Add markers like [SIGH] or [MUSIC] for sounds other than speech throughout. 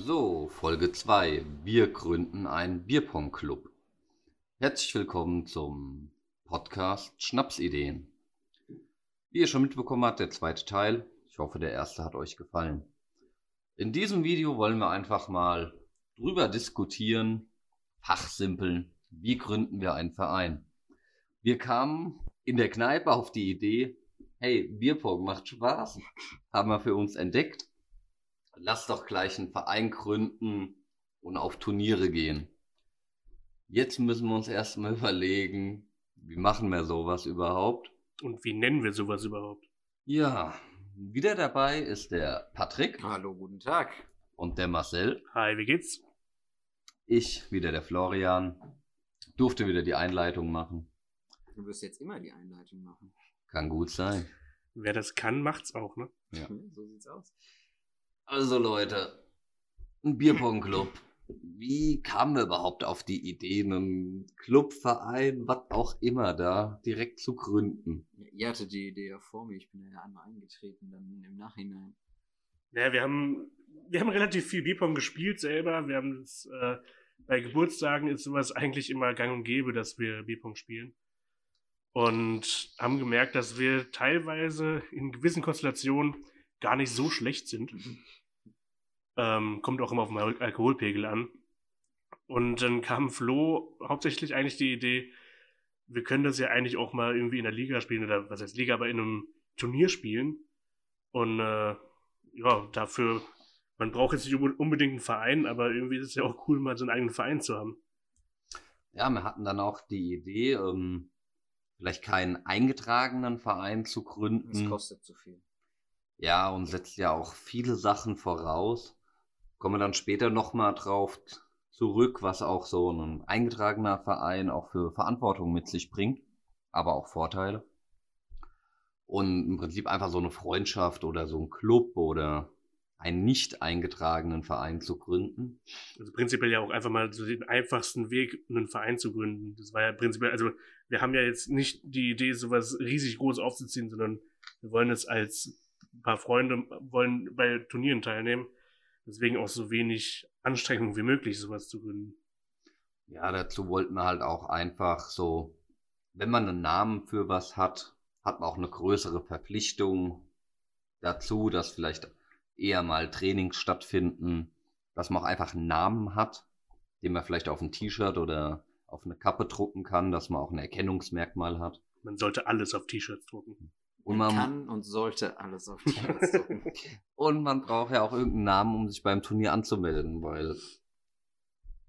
So, Folge 2. Wir gründen einen Bierpong-Club. Herzlich willkommen zum Podcast Schnapsideen. Wie ihr schon mitbekommen habt, der zweite Teil. Ich hoffe, der erste hat euch gefallen. In diesem Video wollen wir einfach mal drüber diskutieren, fachsimpeln, wie gründen wir einen Verein. Wir kamen in der Kneipe auf die Idee, hey, Bierpong macht Spaß, haben wir für uns entdeckt. Lass doch gleich einen Verein gründen und auf Turniere gehen. Jetzt müssen wir uns erstmal [LAUGHS] überlegen, wie machen wir sowas überhaupt? Und wie nennen wir sowas überhaupt? Ja, wieder dabei ist der Patrick Hallo, guten Tag. und der Marcel. Hi, wie geht's? Ich, wieder der Florian, durfte wieder die Einleitung machen. Du wirst jetzt immer die Einleitung machen. Kann gut sein. Wer das kann, macht's auch, ne? Ja. [LAUGHS] So sieht's aus. Also Leute, ein Bierpong-Club. Wie kamen wir überhaupt auf die Idee, einen Clubverein, was auch immer da direkt zu gründen? Ja, ihr hattet die Idee ja vor mir. Ich bin ja einmal eingetreten, dann im Nachhinein. Naja, wir haben, wir haben relativ viel Bierpong gespielt selber. Wir haben das, äh, bei Geburtstagen ist sowas eigentlich immer gang und gäbe, dass wir Bierpong spielen. Und haben gemerkt, dass wir teilweise in gewissen Konstellationen gar nicht so schlecht sind. Ähm, kommt auch immer auf den Al- Alkoholpegel an. Und dann kam Flo hauptsächlich eigentlich die Idee, wir können das ja eigentlich auch mal irgendwie in der Liga spielen oder was heißt Liga, aber in einem Turnier spielen. Und äh, ja, dafür, man braucht jetzt nicht unbe- unbedingt einen Verein, aber irgendwie ist es ja auch cool, mal so einen eigenen Verein zu haben. Ja, wir hatten dann auch die Idee, ähm, vielleicht keinen eingetragenen Verein zu Das gründen. kostet zu viel. Ja, und setzt ja auch viele Sachen voraus. Kommen wir dann später nochmal drauf zurück, was auch so ein eingetragener Verein auch für Verantwortung mit sich bringt, aber auch Vorteile. Und im Prinzip einfach so eine Freundschaft oder so ein Club oder einen nicht eingetragenen Verein zu gründen. Also prinzipiell ja auch einfach mal so den einfachsten Weg, einen Verein zu gründen. Das war ja prinzipiell, also wir haben ja jetzt nicht die Idee, sowas riesig groß aufzuziehen, sondern wir wollen es als paar Freunde, wollen bei Turnieren teilnehmen. Deswegen auch so wenig Anstrengung wie möglich, sowas zu gründen. Ja, dazu wollten wir halt auch einfach so, wenn man einen Namen für was hat, hat man auch eine größere Verpflichtung dazu, dass vielleicht eher mal Trainings stattfinden, dass man auch einfach einen Namen hat, den man vielleicht auf ein T-Shirt oder auf eine Kappe drucken kann, dass man auch ein Erkennungsmerkmal hat. Man sollte alles auf T-Shirts drucken. Und man kann und sollte alles auf die [LAUGHS] drucken. und man braucht ja auch irgendeinen Namen, um sich beim Turnier anzumelden, weil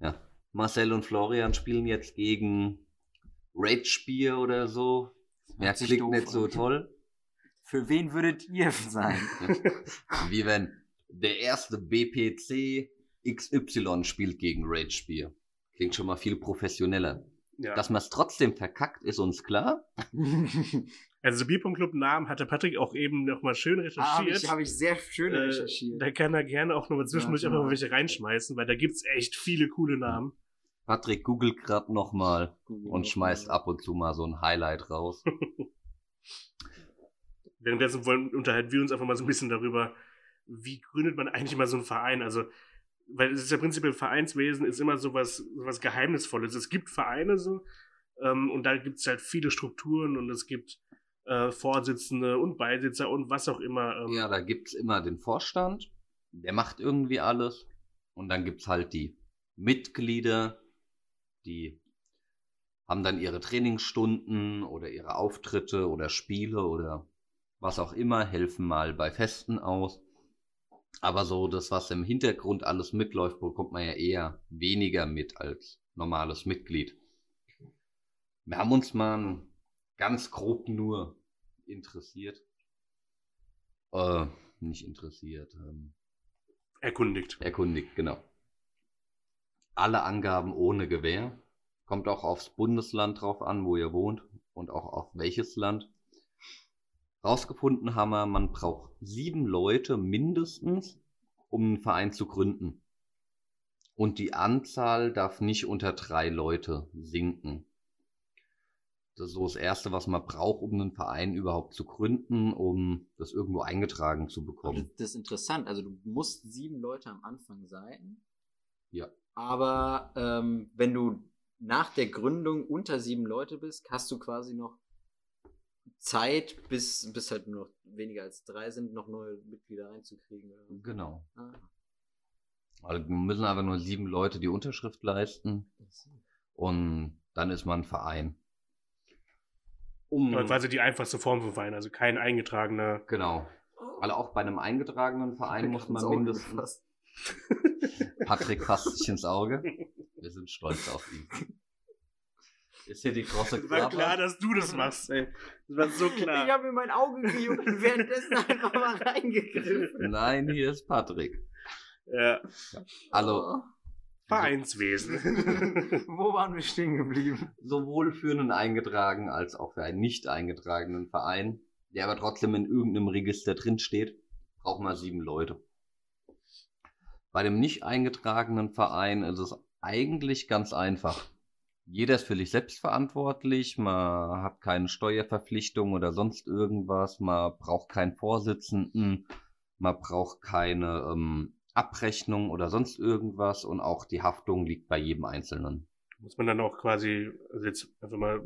ja, Marcel und Florian spielen jetzt gegen Rage Beer oder so. Ja, klingt doof nicht so toll. Für wen würdet ihr sein? [LAUGHS] Wie wenn der erste BPC XY spielt gegen Rage Beer. Klingt schon mal viel professioneller. Ja. Dass man es trotzdem verkackt, ist uns klar. [LAUGHS] also Bierpong Club Namen hatte Patrick auch eben nochmal schön Habe recherchiert. ich, hab ich sehr schön Äh, recherchiert. Da kann er gerne auch nochmal zwischendurch Ja, einfach mal welche reinschmeißen, weil da gibt's echt viele coole Namen. Patrick googelt gerade nochmal Google und schmeißt ab und zu mal so ein Highlight raus. [LAUGHS] Währenddessen wollen, unterhalten wir uns einfach mal so ein bisschen darüber, wie gründet man eigentlich mal so einen Verein? Also, weil es ist ja prinzipiell Vereinswesen ist immer so was, so was Geheimnisvolles. Es gibt Vereine so, ähm, und da gibt's halt viele Strukturen und es gibt äh, Vorsitzende und Beisitzer und was auch immer. Ähm, Ja, da gibt's immer den Vorstand, der macht irgendwie alles. Und dann gibt's halt die Mitglieder, die haben dann ihre Trainingsstunden oder ihre Auftritte oder Spiele oder was auch immer, helfen mal bei Festen aus. Aber so das, was im Hintergrund alles mitläuft, bekommt man ja eher weniger mit als normales Mitglied. Wir haben uns mal ganz grob nur interessiert. Äh, nicht interessiert. Ähm, Erkundigt. erkundigt, genau. Alle Angaben ohne Gewähr. Kommt auch aufs Bundesland drauf an, wo ihr wohnt und auch auf welches Land. Rausgefunden haben wir, man braucht sieben Leute mindestens, um einen Verein zu gründen. Und die Anzahl darf nicht unter drei Leute sinken. Das ist so das Erste, was man braucht, um einen Verein überhaupt zu gründen, um das irgendwo eingetragen zu bekommen. Das, das ist interessant. Also du musst sieben Leute am Anfang sein. Ja. Aber ähm, wenn du nach der Gründung unter sieben Leute bist, hast du quasi noch Zeit, bis, bis halt nur noch weniger als drei sind, noch neue Mitglieder reinzukriegen. Genau. Ah, Also müssen aber nur sieben Leute die Unterschrift leisten und dann ist man ein Verein. Um, Aber quasi die einfachste Form von Verein, also kein eingetragener. genau. Weil auch bei einem eingetragenen Verein muss man mindestens. [LAUGHS] Patrick fasst sich ins Auge. Wir sind stolz auf ihn. Ist hier die große Es war klar, Klappe? dass du das machst, ey. Das war so Ich klar. habe mir mein Auge gejuckt und währenddessen einfach mal reingegriffen. Nein, hier ist Patrick. Ja. Also Vereinswesen. [LAUGHS] Wo waren wir stehen geblieben? sowohl für einen eingetragenen als auch für einen nicht eingetragenen Verein, der aber trotzdem in irgendeinem Register drin steht, braucht man sieben Leute. Bei dem nicht eingetragenen Verein ist es eigentlich ganz einfach. Jeder ist für sich selbst verantwortlich, man hat keine Steuerverpflichtung oder sonst irgendwas, man braucht keinen Vorsitzenden, man braucht keine ähm, Abrechnung oder sonst irgendwas und auch die Haftung liegt bei jedem Einzelnen. Muss man dann auch quasi, also jetzt einfach mal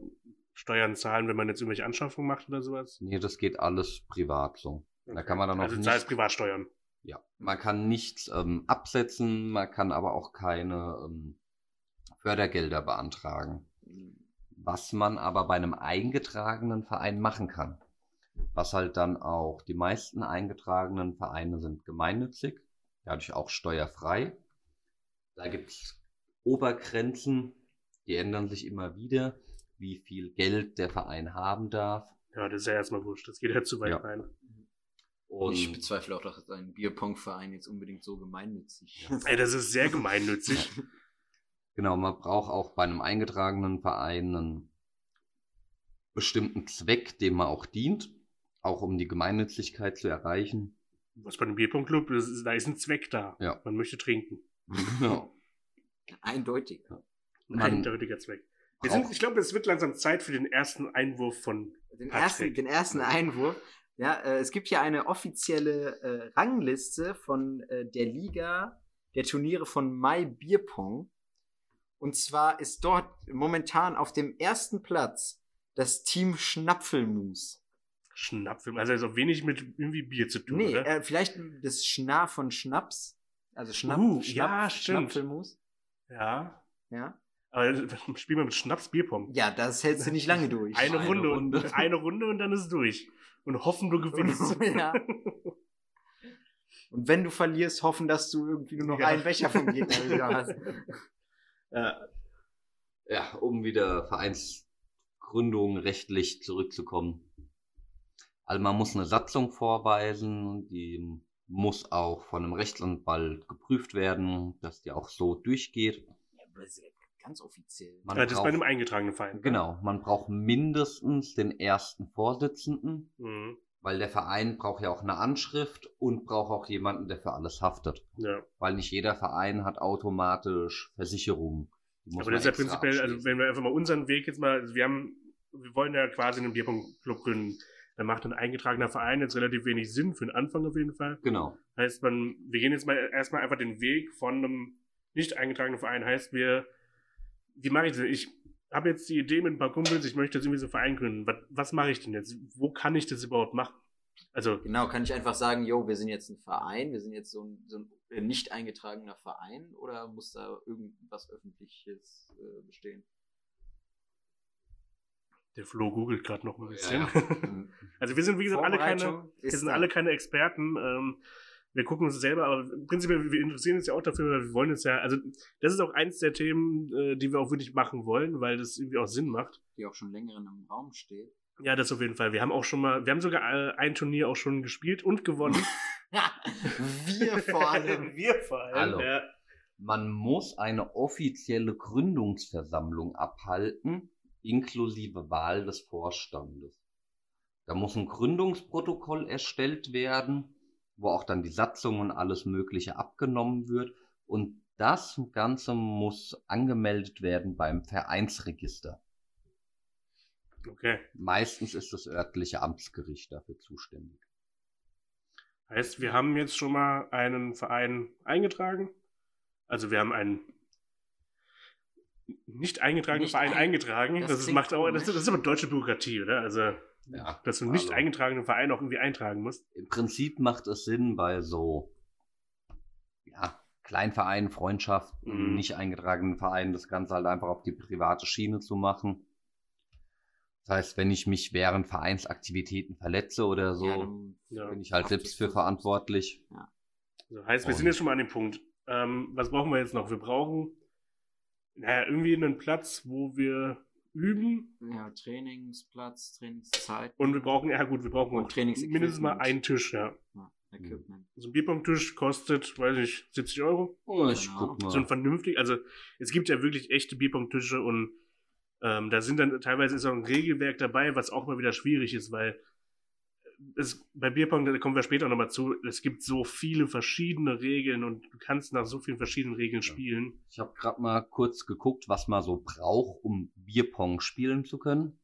Steuern zahlen, wenn man jetzt irgendwelche Anschaffungen macht oder sowas? Nee, das geht alles privat so. Da kann man dann auch Also nicht- zahlst Privatsteuern. Ja, man kann nichts ähm, absetzen, man kann aber auch keine ähm, Fördergelder beantragen. Was man aber bei einem eingetragenen Verein machen kann. Was halt dann auch die meisten eingetragenen Vereine sind gemeinnützig, dadurch auch steuerfrei. Da gibt's Obergrenzen, die ändern sich immer wieder, wie viel Geld der Verein haben darf. Ja, das ist ja erstmal wurscht. Das geht ja zu weit Ja. rein. Und ich bezweifle auch, dass ein Bierpong-Verein jetzt unbedingt so gemeinnützig ist. Ey, das ist sehr gemeinnützig. [LAUGHS] Genau, man braucht auch bei einem eingetragenen Verein einen bestimmten Zweck, dem man auch dient, auch um die Gemeinnützigkeit zu erreichen. Was bei einem Bierpunktclub, da ist ein Zweck da. Ja. Man möchte trinken. [LAUGHS] Genau. Eindeutig. Ein eindeutiger Zweck. Wir sind, ich glaube, es wird langsam Zeit für den ersten Einwurf von. Den Patrick. ersten, den ersten Einwurf. Ja, äh, es gibt hier eine offizielle äh, Rangliste von äh, der Liga der Turniere von Mai Bierpong. Und zwar ist dort momentan auf dem ersten Platz das Team Schnapfelmus. Schnapfilm. Also, ist auch wenig mit irgendwie Bier zu tun, Nee, oder? äh, vielleicht das Schna von Schnaps. Also Schnapp, Uh, Schnapp, ja, stimmt. Schnapfelmus. ja. Ja. Aber spielen wir mit Schnaps Bierpong. ja, das hältst du nicht lange durch. [LAUGHS] Eine, Eine Runde, Runde. Und, [LAUGHS] eine Runde und dann ist es durch. Und hoffen, du gewinnst. [LAUGHS] Ja. Und wenn du verlierst, hoffen, dass du irgendwie nur noch Ja. einen Becher vom Gegner wieder hast. ja. ja, um wieder Vereinsgründung rechtlich zurückzukommen. Also man muss eine Satzung vorweisen, die muss auch von einem Rechtsanwalt geprüft werden, dass die auch so durchgeht. Ja, aber das ist ja ganz offiziell. Man Ja, das ist bei braucht- einem eingetragenen Verein. ne? Genau, man braucht mindestens den ersten Vorsitzenden, Mhm. weil der Verein braucht ja auch eine Anschrift und braucht auch jemanden, der für alles haftet. Ja. Weil nicht jeder Verein hat automatisch Versicherungen. Aber das ist ja prinzipiell, also wenn wir einfach mal unseren Weg jetzt mal, also wir haben, wir wollen ja quasi einen Bierpunktclub gründen. Da macht ein eingetragener Verein jetzt relativ wenig Sinn, für den Anfang auf jeden Fall. Genau. Heißt man, wir gehen jetzt mal erstmal einfach den Weg von einem nicht eingetragenen Verein. Heißt wir, wie mache ich das? Ich habe jetzt die Idee mit ein paar Kumpels, ich möchte jetzt irgendwie so einen Verein gründen. Was, was mache ich denn jetzt? Wo kann ich das überhaupt machen? Also, Genau, kann ich einfach sagen, jo, wir sind jetzt ein Verein, wir sind jetzt so ein, so ein äh, nicht eingetragener Verein oder muss da irgendwas Öffentliches äh, bestehen? Der Flo googelt gerade noch ein bisschen. Ja, [LAUGHS] Also wir sind, wie gesagt, alle keine, wir sind alle keine Experten. Ähm, wir gucken uns selber, aber prinzipiell, wir interessieren uns ja auch dafür, weil wir wollen es ja, also das ist auch eins der Themen, äh, die wir auch wirklich machen wollen, weil das irgendwie auch Sinn macht. die auch schon länger in einem Raum steht. Ja, das auf jeden Fall. Wir haben auch schon mal, wir haben sogar äh, ein Turnier auch schon gespielt und gewonnen. [LAUGHS] wir vor allem. [LAUGHS] wir vor allem. Hallo. Ja. Man muss eine offizielle Gründungsversammlung abhalten, inklusive Wahl des Vorstandes. Da muss ein Gründungsprotokoll erstellt werden, wo auch dann die Satzung und alles Mögliche abgenommen wird. Und das Ganze muss angemeldet werden beim Vereinsregister. Okay. Meistens ist das örtliche Amtsgericht dafür zuständig. Heißt, wir haben jetzt schon mal einen Verein eingetragen. Also wir haben einen nicht eingetragenen Nicht Verein ein- eingetragen. das Das, macht auch, das, das ist aber deutsche Bürokratie, oder? Also, Ja, dass du nicht also- eingetragenen Verein auch irgendwie eintragen musst. Im Prinzip macht es Sinn bei so ja, Kleinvereinen, Freundschaften, Mhm. nicht eingetragenen Vereinen, das Ganze halt einfach auf die private Schiene zu machen. Das heißt, wenn ich mich während Vereinsaktivitäten verletze oder so, Ja, dann Ja. bin ich halt selbst für verantwortlich. Also heißt, wir Und- sind jetzt schon mal an dem Punkt. Ähm, was brauchen wir jetzt noch? Wir brauchen naja, irgendwie einen Platz, wo wir üben. Ja, Trainingsplatz, Trainingszeit. Und wir brauchen, ja gut, wir brauchen auch mindestens mal einen Tisch, ja. Ja, Equipment. So ein Bierpong-Tisch kostet, weiß ich, 70 Euro. Oh, ich Genau. guck mal. So ein vernünftig, also es gibt ja wirklich echte Bierpong-Tische und ähm, da sind dann teilweise ist auch ein Regelwerk dabei, was auch mal wieder schwierig ist, weil es, bei Bierpong, da kommen wir später nochmal zu, es gibt so viele verschiedene Regeln und du kannst nach so vielen verschiedenen Regeln spielen. Ich habe gerade mal kurz geguckt, was man so braucht, um Bierpong spielen zu können.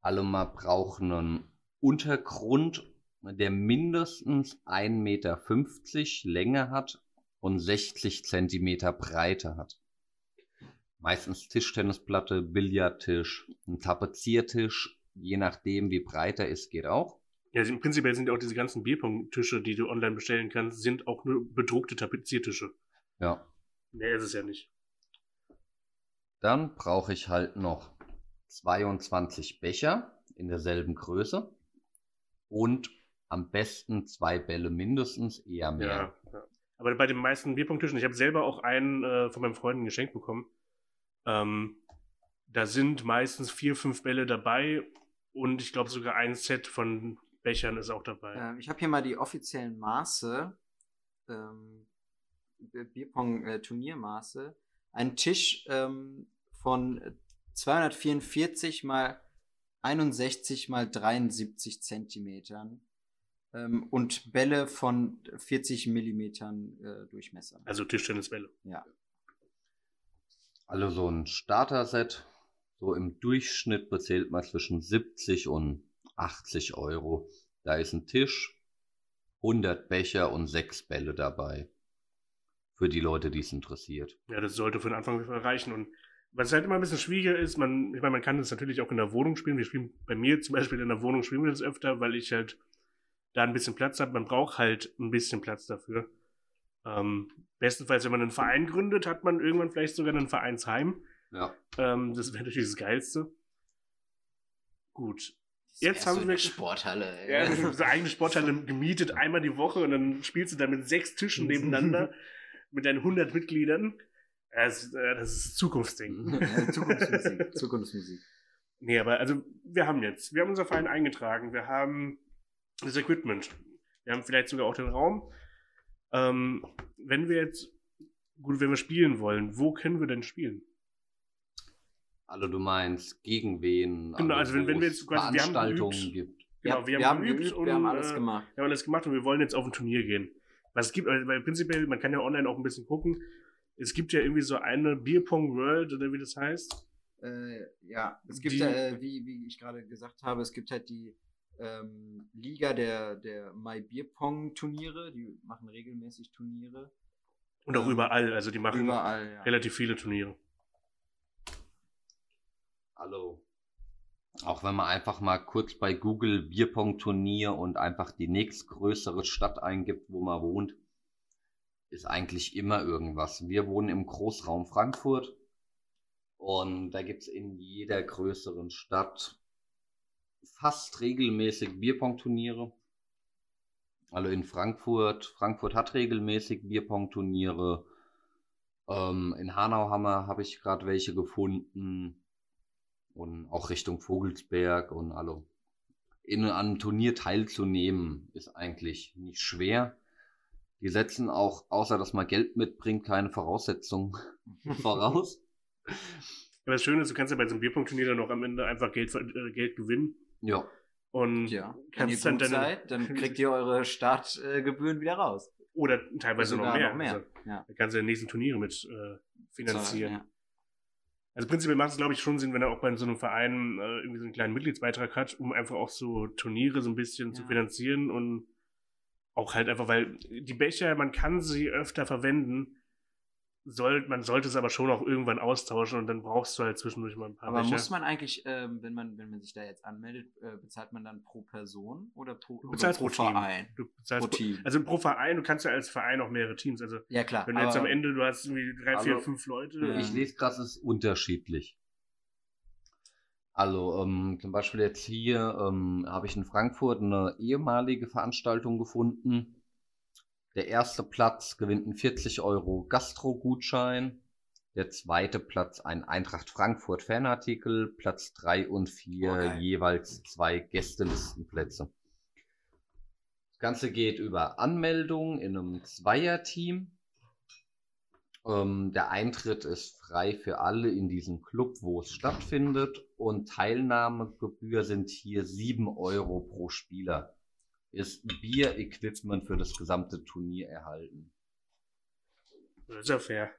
Alle mal brauchen einen Untergrund, der mindestens 1,50 Meter Länge hat und 60 Zentimeter Breite hat. Meistens Tischtennisplatte, Billardtisch, ein Tapeziertisch, je nachdem wie breit er ist, geht auch. Ja, im Prinzip sind ja auch diese ganzen Bierpong-Tische, die du online bestellen kannst, sind auch nur bedruckte Tapeziertische. Ja. Mehr ist es ja nicht. Dann brauche ich halt noch 22 Becher in derselben Größe und am besten zwei Bälle mindestens, eher mehr. Ja, ja. Aber bei den meisten Bierpong-Tischen, ich habe selber auch einen äh, von meinem Freund geschenkt bekommen. Ähm, da sind meistens vier, fünf Bälle dabei und ich glaube sogar ein Set von Bechern ist auch dabei. Ähm, ich habe hier mal die offiziellen Maße, ähm, Bierpong-Turniermaße. Ein Tisch ähm, von 244 mal 61 mal 73 Zentimetern ähm, und Bälle von 40 Millimetern äh, Durchmesser. Also Tischtennisbälle. Ja. Also so ein Starter-Set, so im Durchschnitt bezählt man zwischen 70 und 80 Euro. Da ist ein Tisch, 100 Becher und 6 Bälle dabei. Für die Leute, die es interessiert. Ja, das sollte den Anfang Fall reichen. Und was halt immer ein bisschen schwieriger ist, man, ich meine, man kann das natürlich auch in der Wohnung spielen. Wir spielen bei mir zum Beispiel in der Wohnung spielen wir das öfter, weil ich halt da ein bisschen Platz habe. Man braucht halt ein bisschen Platz dafür. Ähm, bestenfalls, wenn man einen Verein gründet, hat man irgendwann vielleicht sogar ein Vereinsheim. Ja. Ähm, das wäre natürlich das Geilste. Gut. Jetzt haben so wir- eine Sporthalle. ey. Ja, so eigene Sporthalle [LAUGHS] gemietet, einmal die Woche und dann spielst du da mit sechs Tischen nebeneinander [LAUGHS] mit deinen 100 Mitgliedern. Das, äh, das ist Zukunftsding. [LAUGHS] Zukunftsmusik. Zukunftsmusik. Nee, aber also wir haben jetzt, wir haben unser Verein eingetragen, wir haben das Equipment, wir haben vielleicht sogar auch den Raum. Ähm, wenn wir jetzt, gut, wenn wir spielen wollen, wo können wir denn spielen? Also du meinst gegen wen? Genau, also wenn- wo wenn wir jetzt quasi- wir haben Veranstaltungen geübt. gibt. Genau, ja, wir wir, haben geübt geübt, und, wir haben alles äh, gemacht. Wir haben alles gemacht und wir wollen jetzt auf ein Turnier gehen. Was es gibt, also, weil prinzipiell, man kann ja online auch ein bisschen gucken. Es gibt ja irgendwie so eine Bierpong World oder wie das heißt. Äh, ja, es gibt Die- ja, äh, wie, wie ich gerade gesagt habe, es gibt halt die ähm, Liga der, der My Beer Pong Turniere, die machen regelmäßig Turniere. Und auch Ähm, überall, also die machen Überall, ja. relativ viele Turniere. Hallo. Auch wenn man einfach mal kurz bei Google Bierpong-Turnier und einfach die nächstgrößere Stadt eingibt, wo man wohnt, ist eigentlich immer irgendwas. Wir wohnen im Großraum Frankfurt und da gibt's in jeder größeren Stadt fast regelmäßig Bierpong-Turniere. Also in Frankfurt, Frankfurt hat regelmäßig Bierpong-Turniere. Ähm, in Hanau habe ich gerade welche gefunden und auch Richtung Vogelsberg und also in einem Turnier teilzunehmen ist eigentlich nicht schwer. Die setzen auch, außer dass man Geld mitbringt, keine Voraussetzungen [LAUGHS] voraus. Aber das Schöne ist, du kannst ja bei so einem Bierpong-Turnier dann noch am Ende einfach Geld, äh, Geld gewinnen. Ja, Und Ja, wenn ihr kannst dann deine, seid, dann kriegt ihr eure Startgebühren wieder raus. oder teilweise noch mehr. noch mehr. Also, ja. da kannst du die nächsten Turniere mit äh, finanzieren. Ja. Also prinzipiell macht es, glaube ich, schon Sinn, wenn er auch bei so einem Verein äh, irgendwie so einen kleinen Mitgliedsbeitrag hat, um einfach auch so Turniere so ein bisschen Ja. zu finanzieren und auch halt einfach, weil die Becher, man kann sie öfter verwenden, soll, man sollte es aber schon auch irgendwann austauschen und dann brauchst du halt zwischendurch mal ein paar Aber Becher. muss man eigentlich, ähm, wenn man, wenn man sich da jetzt anmeldet, äh, bezahlt man dann pro Person oder pro, du bezahlst oder pro, pro Team. Verein? Du bezahlst Pro Team. also pro Verein, du kannst ja als Verein auch mehrere Teams. Also Ja, klar. wenn du jetzt am Ende, du hast irgendwie drei, vier, Also, fünf Leute. Ja. Ich lese gerade, es ist unterschiedlich. Also ähm, zum Beispiel jetzt hier ähm, habe ich in Frankfurt eine ehemalige Veranstaltung gefunden. Der erste Platz gewinnt einen 40 Euro Gastro-Gutschein. Der zweite Platz ein Eintracht Frankfurt Fanartikel. Platz drei und vier geil. jeweils zwei Gästelistenplätze. Das Ganze geht über Anmeldung in einem Zweierteam. Ähm, der Eintritt ist frei für alle in diesem Club, wo es stattfindet. Und Teilnahmegebühr sind hier 7 Euro pro Spieler. Ist Bier-Equipment für das gesamte Turnier erhalten. Das ist ja fair.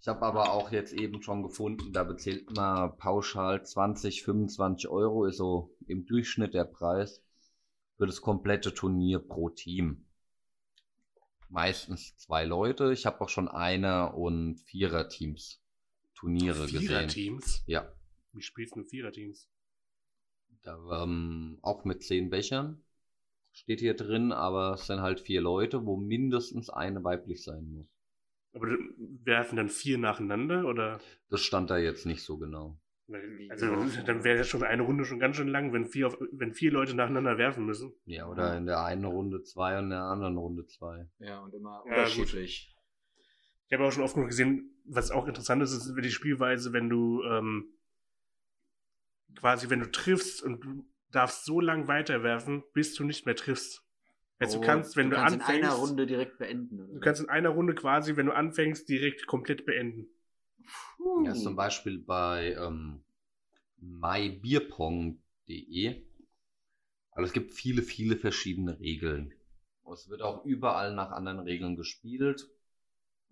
Ich habe aber auch jetzt eben schon gefunden, da bezahlt man pauschal 20, 25 Euro, ist so im Durchschnitt der Preis für das komplette Turnier pro Team. Meistens zwei Leute. Ich habe auch schon Einer- und Vierer-Teams Turniere gesehen. Vierer-Teams? Ja, Wie spielst du mit Vierer-Teams? da, ähm, auch mit zehn Bechern steht hier drin, aber es sind halt vier Leute, wo mindestens eine weiblich sein muss. Aber werfen dann vier nacheinander oder? Das stand da jetzt nicht so genau. Also [LAUGHS] dann wäre ja schon eine Runde schon ganz schön lang, wenn vier, auf, wenn vier Leute nacheinander werfen müssen. Ja, oder in der einen Runde zwei und in der anderen Runde zwei. Ja, und immer Ja, unterschiedlich. Ich habe auch schon oft genug gesehen, was auch interessant ist, ist die Spielweise, wenn du ähm, quasi, wenn du triffst und du darfst so lang weiterwerfen, bis du nicht mehr triffst. Also Oh, du kannst, wenn du, kannst anfängst, in einer Runde direkt beenden. Oder? du kannst in einer Runde quasi, wenn du anfängst, direkt komplett beenden. Puh. Ja, zum Beispiel bei ähm, mybierpong.de. Also es gibt viele, viele verschiedene Regeln. Es wird auch überall nach anderen Regeln gespielt.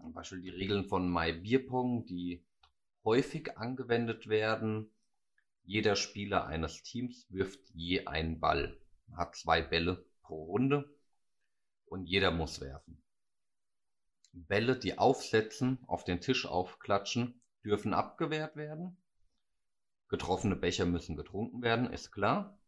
Zum Beispiel die Regeln von MyBierpong, die häufig angewendet werden. Jeder Spieler eines Teams wirft je einen Ball. Hat zwei Bälle pro Runde und jeder muss werfen. Bälle, die aufsetzen, auf den Tisch aufklatschen, dürfen abgewehrt werden. Getroffene Becher müssen getrunken werden, ist klar.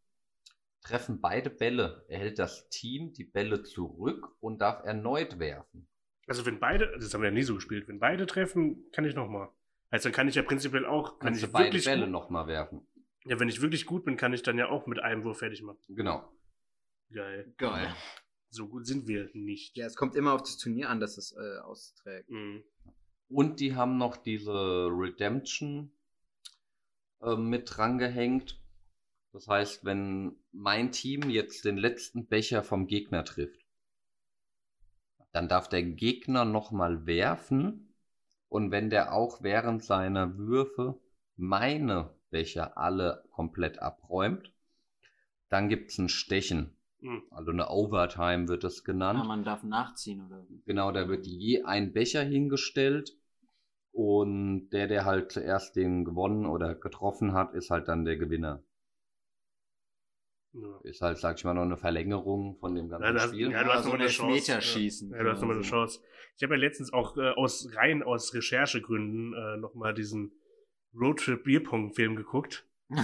Treffen beide Bälle, erhält das Team die Bälle zurück und darf erneut werfen. Also wenn beide, das haben wir ja nie so gespielt, wenn beide treffen, kann ich nochmal. Also dann kann ich ja prinzipiell auch, wenn Kannst du ich beide wirklich Bälle nochmal werfen. Ja, wenn ich wirklich gut bin, kann ich dann ja auch mit einem Wurf fertig machen. Genau. Geil. Geil. So gut sind wir nicht. Ja, es kommt immer auf das Turnier an, dass es äh, austrägt. Mhm. Und die haben noch diese Redemption äh, mit dran gehängt. Das heißt, wenn mein Team jetzt den letzten Becher vom Gegner trifft, dann darf der Gegner nochmal werfen. Und wenn der auch während seiner Würfe meine Becher alle komplett abräumt, dann gibt's ein Stechen. Mhm. Also eine Overtime wird es genannt. Ah, man darf nachziehen oder? Genau, da wird je ein Becher hingestellt und der, der halt zuerst den gewonnen oder getroffen hat, ist halt dann der Gewinner. Ja. Ist halt, sag ich mal, noch eine Verlängerung von dem ganzen Ja, das- Spiel. ja, du hast so noch ein mal eine Chance. Elfmeterschießen. Ja, du hast nochmal eine. Chance. Ich habe ja letztens auch äh, aus rein aus Recherchegründen äh, nochmal diesen Roadtrip Bierpong-Film geguckt. [LAUGHS]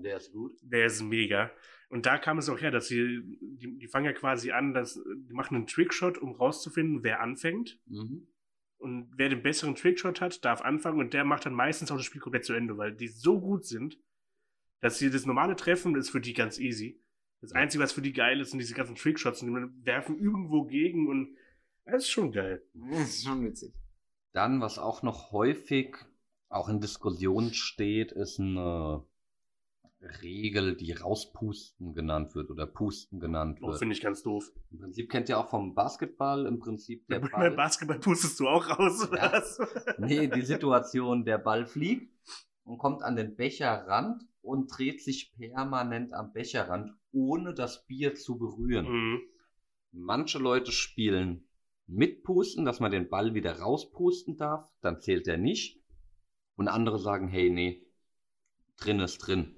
Der ist gut. Der ist mega. Und da kam es auch her, dass sie, die, die fangen ja quasi an, dass, die machen einen Trickshot, um rauszufinden, wer anfängt. Mhm. Und wer den besseren Trickshot hat, darf anfangen und der macht dann meistens auch das Spiel komplett zu Ende, weil die so gut sind, dass sie das normale Treffen ist für die ganz easy. Das. Einzige, was für die geil ist, sind diese ganzen Trickshots und die werfen irgendwo gegen und das ist schon geil. Das ist schon witzig. Dann, was auch noch häufig auch in Diskussion steht, ist eine Regel, die rauspusten genannt wird oder pusten genannt Oh, wird. finde ich ganz doof. Im Prinzip kennt ihr auch vom Basketball im Prinzip der [LAUGHS] Beim Ball. Basketball pustest du auch raus, oder Ja. was? Nee, die Situation, der Ball fliegt und kommt an den Becherrand und dreht sich permanent am Becherrand, ohne das Bier zu berühren. Mhm. Manche Leute spielen mit Pusten, dass man den Ball wieder rauspusten darf, dann zählt er nicht. Und andere sagen, hey, nee, drin ist drin.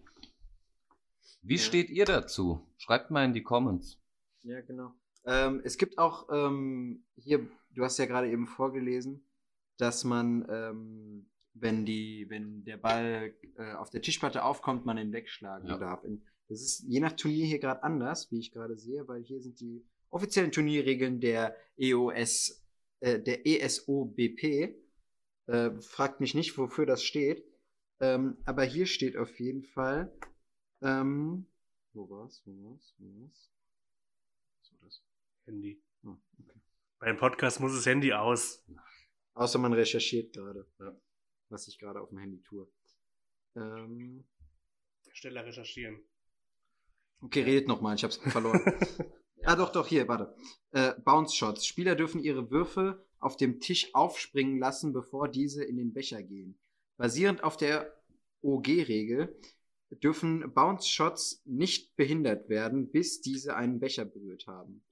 Wie Ja. steht ihr dazu? Schreibt mal in die Comments. Ja, genau. Ähm, es gibt auch ähm, hier, du hast ja gerade eben vorgelesen, dass man, ähm, wenn die, wenn der Ball äh, auf der Tischplatte aufkommt, man ihn wegschlagen Ja. darf. Das ist je nach Turnier hier gerade anders, wie ich gerade sehe, weil hier sind die offiziellen Turnierregeln der EOS, äh, der ESOBP. Äh, fragt mich nicht, wofür das steht. Ähm, aber hier steht auf jeden Fall. Ähm, wo war's? Wo war's? Wo war's? Was war das? Handy. Hm, okay. Beim Podcast muss das Handy aus. Außer man recherchiert gerade, Ja. was ich gerade auf dem Handy tue. Ähm, Schneller recherchieren. okay, redet nochmal, ich hab's verloren. [LAUGHS] ah, doch, doch, hier, warte. Äh, Bounce Shots. Spieler dürfen ihre Würfe auf dem Tisch aufspringen lassen, bevor diese in den Becher gehen. Basierend auf der OG-Regel dürfen Bounce Shots nicht behindert werden, bis diese einen Becher berührt haben.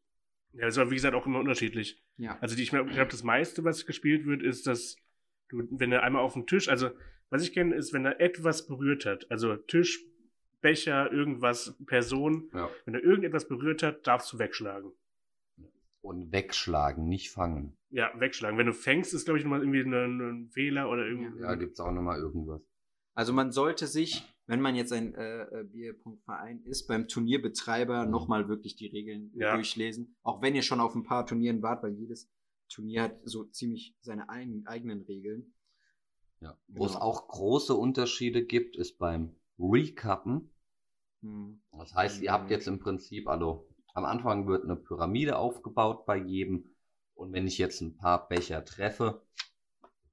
Ja, das war wie gesagt auch immer unterschiedlich. Ja. Also die, ich glaube, das meiste, was gespielt wird, ist, dass du, wenn er einmal auf dem Tisch, also was ich kenne, ist, wenn er etwas berührt hat, also Tisch, Becher, irgendwas, Person, Ja. wenn er irgendetwas berührt hat, darfst du wegschlagen. Und wegschlagen, nicht fangen. Ja, wegschlagen. Wenn du fängst, ist, glaube ich, nochmal irgendwie ein, ein Fehler oder irgendwie. Ja, gibt's auch nochmal irgendwas. Also man sollte sich, wenn man jetzt ein äh, äh, Bierpunktverein ist, beim Turnierbetreiber Mhm. nochmal wirklich die Regeln Ja. durchlesen. Auch wenn ihr schon auf ein paar Turnieren wart, weil jedes Turnier hat so ziemlich seine eigen, eigenen Regeln. Ja. Wo es Genau. auch große Unterschiede gibt, ist beim Recappen. Hm. Das heißt, ihr habt jetzt im Prinzip, also am Anfang wird eine Pyramide aufgebaut bei jedem. Und wenn ich jetzt ein paar Becher treffe,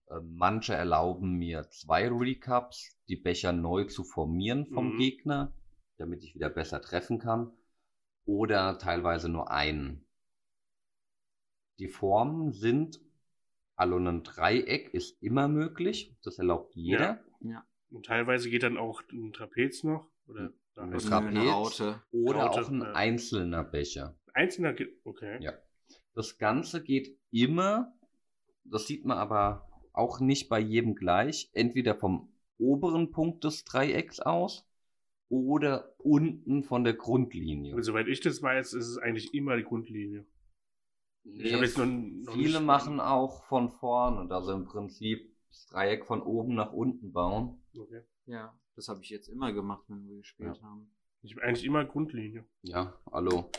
äh, manche erlauben mir zwei Recaps, die Becher neu zu formieren vom Mhm. Gegner, damit ich wieder besser treffen kann. Oder teilweise nur einen. Die Formen sind, also ein Dreieck ist immer möglich, das erlaubt jeder. Ja. Und teilweise geht dann auch ein Trapez noch. Oder Ein Trapez. Eine Raute. Oder Raute, auch ein ja. einzelner Becher. einzelner geht. Okay. Ja. Das Ganze geht immer, das sieht man aber auch nicht bei jedem gleich, entweder vom oberen Punkt des Dreiecks aus oder unten von der Grundlinie. Und soweit ich das weiß, ist es eigentlich immer die Grundlinie. Jetzt noch, noch Viele nicht- machen auch von vorne, also im Prinzip das Dreieck von oben nach unten bauen. Okay. Ja, das habe ich jetzt immer gemacht, wenn wir gespielt haben. Ich eigentlich immer Grundlinie. Ja, hallo.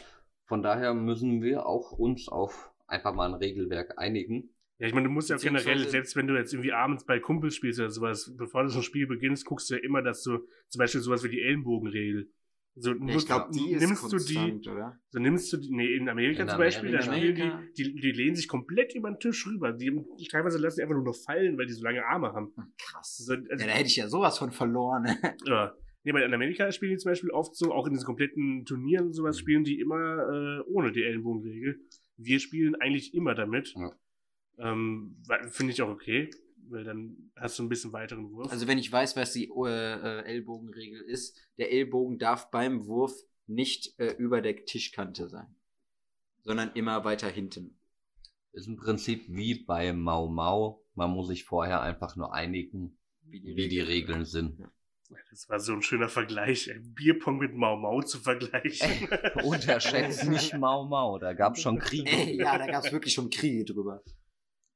Von daher müssen wir auch uns auf einfach mal ein Regelwerk einigen. Ja, ich meine, du musst ja generell, selbst wenn du jetzt irgendwie abends bei Kumpels spielst oder sowas, bevor du so ein Spiel beginnst, guckst du ja immer, dass du zum Beispiel sowas wie die Ellenbogenregel. So, Ja, ich glaube, die ist nimmst du die, oder? so nimmst du die, nee, in Amerika In zum Beispiel, da Amerika. spielen Amerika. die, die, die lehnen sich komplett über den Tisch rüber. Die, teilweise lassen die einfach nur noch fallen, weil die so lange Arme haben. Krass. So, also, Ja, da hätte ich ja sowas von verloren. [LAUGHS] Ja. Nee, weil in Amerika spielen die zum Beispiel oft so, auch in diesen kompletten Turnieren und sowas, spielen die immer äh, ohne die Ellenbogenregel. Wir spielen eigentlich immer damit. Ja. Ähm, Finde ich auch okay, weil dann hast du ein bisschen weiteren Wurf. Also wenn ich weiß, was die äh, äh, Ellbogenregel ist, der Ellbogen darf beim Wurf nicht äh, über der Tischkante sein, sondern immer weiter hinten. Ist im Prinzip wie bei Mau Mau. Man muss sich vorher einfach nur einigen, Wie wie die Regeln sind. das war so ein schöner Vergleich, ey. Bierpong mit Mau Mau zu vergleichen. Unterschätzt [LAUGHS] nicht Mau Mau, da gab schon Kriege. Ey, ja, da gab es wirklich schon Kriege drüber.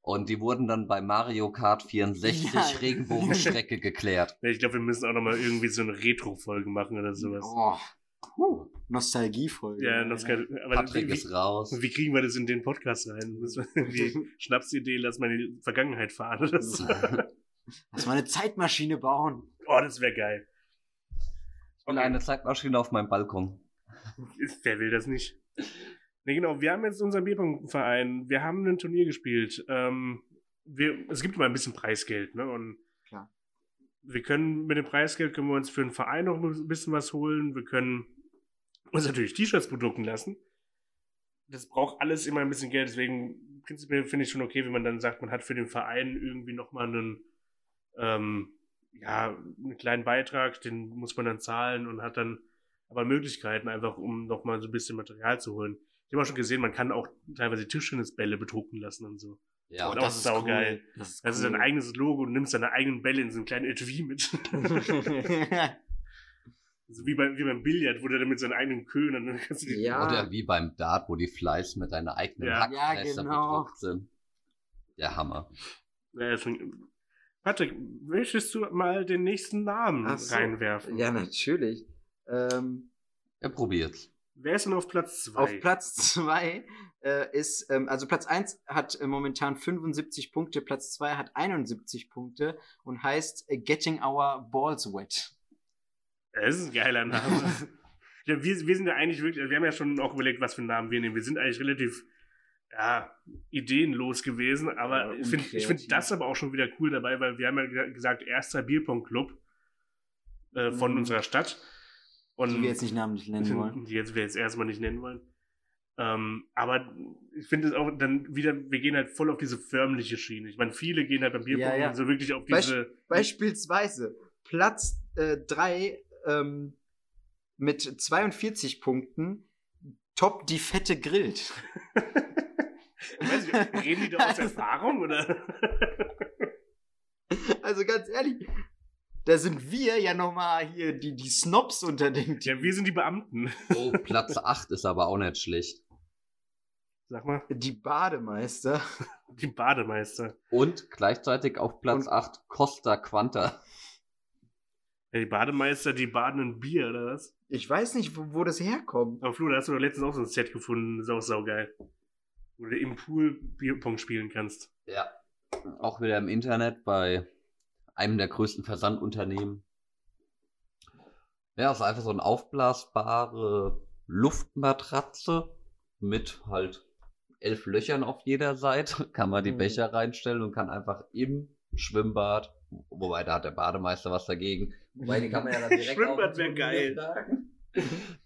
Und die wurden dann bei Mario Kart 64 Ja. Regenbogenstrecke [LAUGHS] geklärt. Ja, ich glaube, wir müssen auch nochmal irgendwie so eine Retro-Folge machen oder sowas. Oh. Puh. Nostalgiefolge. Ja, kann, aber Patrick wie, ist raus. wie kriegen wir das in den Podcast rein? [LAUGHS] Schnapsidee, lass mal in die Vergangenheit fahren oder so. [LAUGHS] Lass mal eine Zeitmaschine bauen. Oh, das wäre geil. Und eine Zeitmaschine auf meinem Balkon. Wer will das nicht? Ne, genau, wir haben jetzt unseren Bierpunktverein, wir haben ein Turnier gespielt. Ähm, wir, es gibt immer ein bisschen Preisgeld, ne? Und Klar. wir können mit dem Preisgeld können wir uns für den Verein noch ein bisschen was holen. Wir können uns natürlich T-Shirts bedrucken lassen. Das braucht alles immer ein bisschen Geld, deswegen prinzipiell finde ich schon okay, wenn man dann sagt, man hat für den Verein irgendwie nochmal einen, ähm, ja, einen kleinen Beitrag, den muss man dann zahlen und hat dann aber Möglichkeiten einfach, um nochmal so ein bisschen Material zu holen. Ich habe auch schon gesehen, man kann auch teilweise Tischtennisbälle bedrucken lassen und so. Ja, Oh, das ist saugeil. Das ist Das ist dein eigenes Logo und nimmst deine eigenen Bälle in so einen kleinen Etui mit. [LAUGHS] [LAUGHS] so wie, bei, wie beim Billard, wo der dann mit seinen eigenen Köhlen, dann kannst du die. ja. Oder wie beim Dart, wo die Fleiß mit deiner eigenen Ja. Hackfresser Ja, genau. bedruckt sind. Der Hammer. Ja, schon- Patrick, möchtest du mal den nächsten Namen so. reinwerfen? ja, natürlich. Ähm, Er probiert's. Wer ist denn auf Platz 2? Auf Platz 2 äh, ist, ähm, also Platz 1 hat äh, momentan 75 Punkte, Platz 2 hat 71 Punkte und heißt äh, Getting Our Balls Wet. Das ist ein geiler Name. [LAUGHS] ja, wir, wir sind ja eigentlich wirklich, wir haben ja schon auch überlegt, was für einen Namen wir nehmen. Wir sind eigentlich relativ ja, ideenlos gewesen, aber Ja, ich finde find das aber auch schon wieder cool dabei, weil wir haben ja ge- gesagt, erster Bierpong-Club äh, von Mhm. unserer Stadt. Und Die wir jetzt nicht namentlich nennen wollen. die jetzt wir jetzt erstmal nicht nennen wollen. Ähm, aber ich finde es auch dann wieder, wir gehen halt voll auf diese förmliche Schiene. Ich meine, viele gehen halt beim Bierpong Ja, ja. so wirklich auf diese. Beispielsweise Platz 3 ähm, mit 42 Punkten, Top die Fette grillt. [LAUGHS] Weiß ich, reden die da aus [LAUGHS] Erfahrung oder? Also ganz ehrlich, da sind wir ja nochmal hier die, die Snobs unter den ja, wir sind die Beamten. Oh, Platz 8 ist aber auch nicht schlecht. Sag mal, Die Bademeister. die Bademeister. Und gleichzeitig auf Platz Und- 8 Costa Quanta. Ja, die Bademeister, die baden in Bier, oder was? Ich weiß nicht, wo, wo das herkommt. Aber Flo, da hast du doch letztens auch so ein Set gefunden, ist auch saugeil. Wo du im Pool Bierpong spielen kannst. Ja. Auch wieder im Internet bei einem der größten Versandunternehmen. Ja, ist einfach so eine aufblasbare Luftmatratze mit halt elf Löchern auf jeder Seite. [LAUGHS] Kann man die Mhm. Becher reinstellen und kann einfach im Schwimmbad, wobei da hat der Bademeister was dagegen. Wobei die kann man ja dann [LAUGHS] direkt Schwimmbad auf wär den geil. [LAUGHS]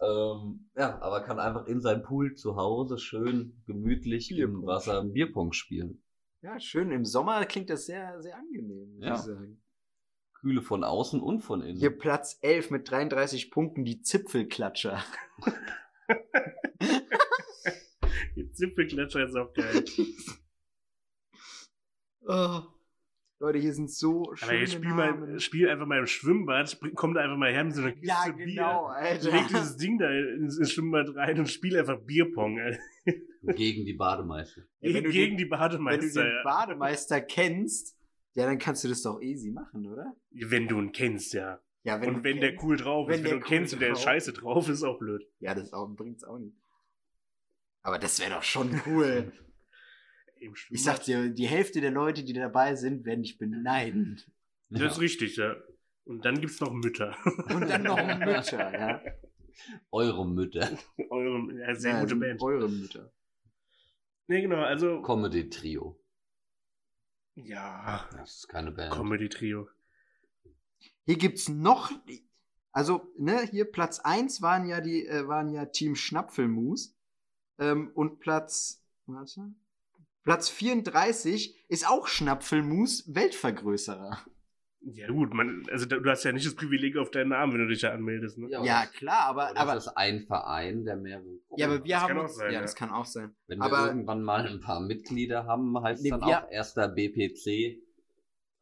Ähm, ja, aber kann einfach in seinem Pool zu Hause schön gemütlich Bierpong im Wasser Bierpong spielen. Ja, schön. Im Sommer klingt das sehr, sehr angenehm, muss Ja. ich sagen. Kühle von außen und von innen. Hier Platz 11 mit 33 Punkten, die Zipfelklatscher. [LAUGHS] Die Zipfelklatscher ist auch geil. oh. [LAUGHS] Leute, hier sind so Aber schöne jetzt spiel, Namen. mal, spiel einfach mal im Schwimmbad, komm da einfach mal her mit so einer Kiste ja, Bier. genau, Alter. Leg dieses Ding da ins, ins Schwimmbad rein und spiel einfach Bierpong. Alter. Gegen die Bademeister. Ja, wenn du Gegen den- die Wenn du Bademeister. den ja. Bademeister kennst, ja, dann kannst du das doch easy machen, oder? Wenn du ihn kennst, ja. Ja, und du wenn der kennst- cool drauf wenn ist, wenn der du ihn kennst cool und der ist scheiße drauf, ist auch blöd. Ja, das auch, bringt's auch nicht. Aber das wäre doch schon cool. [LAUGHS] Im ich Schwimmbad. sag dir, die Hälfte der Leute, die dabei sind, werden dich beneiden. Das ist richtig, ja. Und dann gibt's noch Mütter. [LAUGHS] Und dann noch Mütter, ja. Eure Mütter. Eure, ja, sehr ja, gute Band. Eure Mütter. Nee, genau, also. Comedy Trio. Ja, Das ist keine Band. Comedy-Trio. Hier gibt's noch, also, ne, hier Platz 1 waren ja die, äh, waren ja Team Schnapfelmus. Ähm, und Platz, warte, Platz 34 ist auch Schnapfelmus, Weltvergrößerer. Ja, gut, man, also du hast ja nicht das Privileg auf deinen Namen, wenn du dich da anmeldest, ne? Ja, Ja, klar, aber, Oder aber, das ist ein Verein, der mehrere ja, aber wir Das haben kann auch uns, sein, ja, ja. das kann auch sein. Wenn wir aber- irgendwann mal ein paar Mitglieder haben, heißt Nee, dann wir- auch erster BPC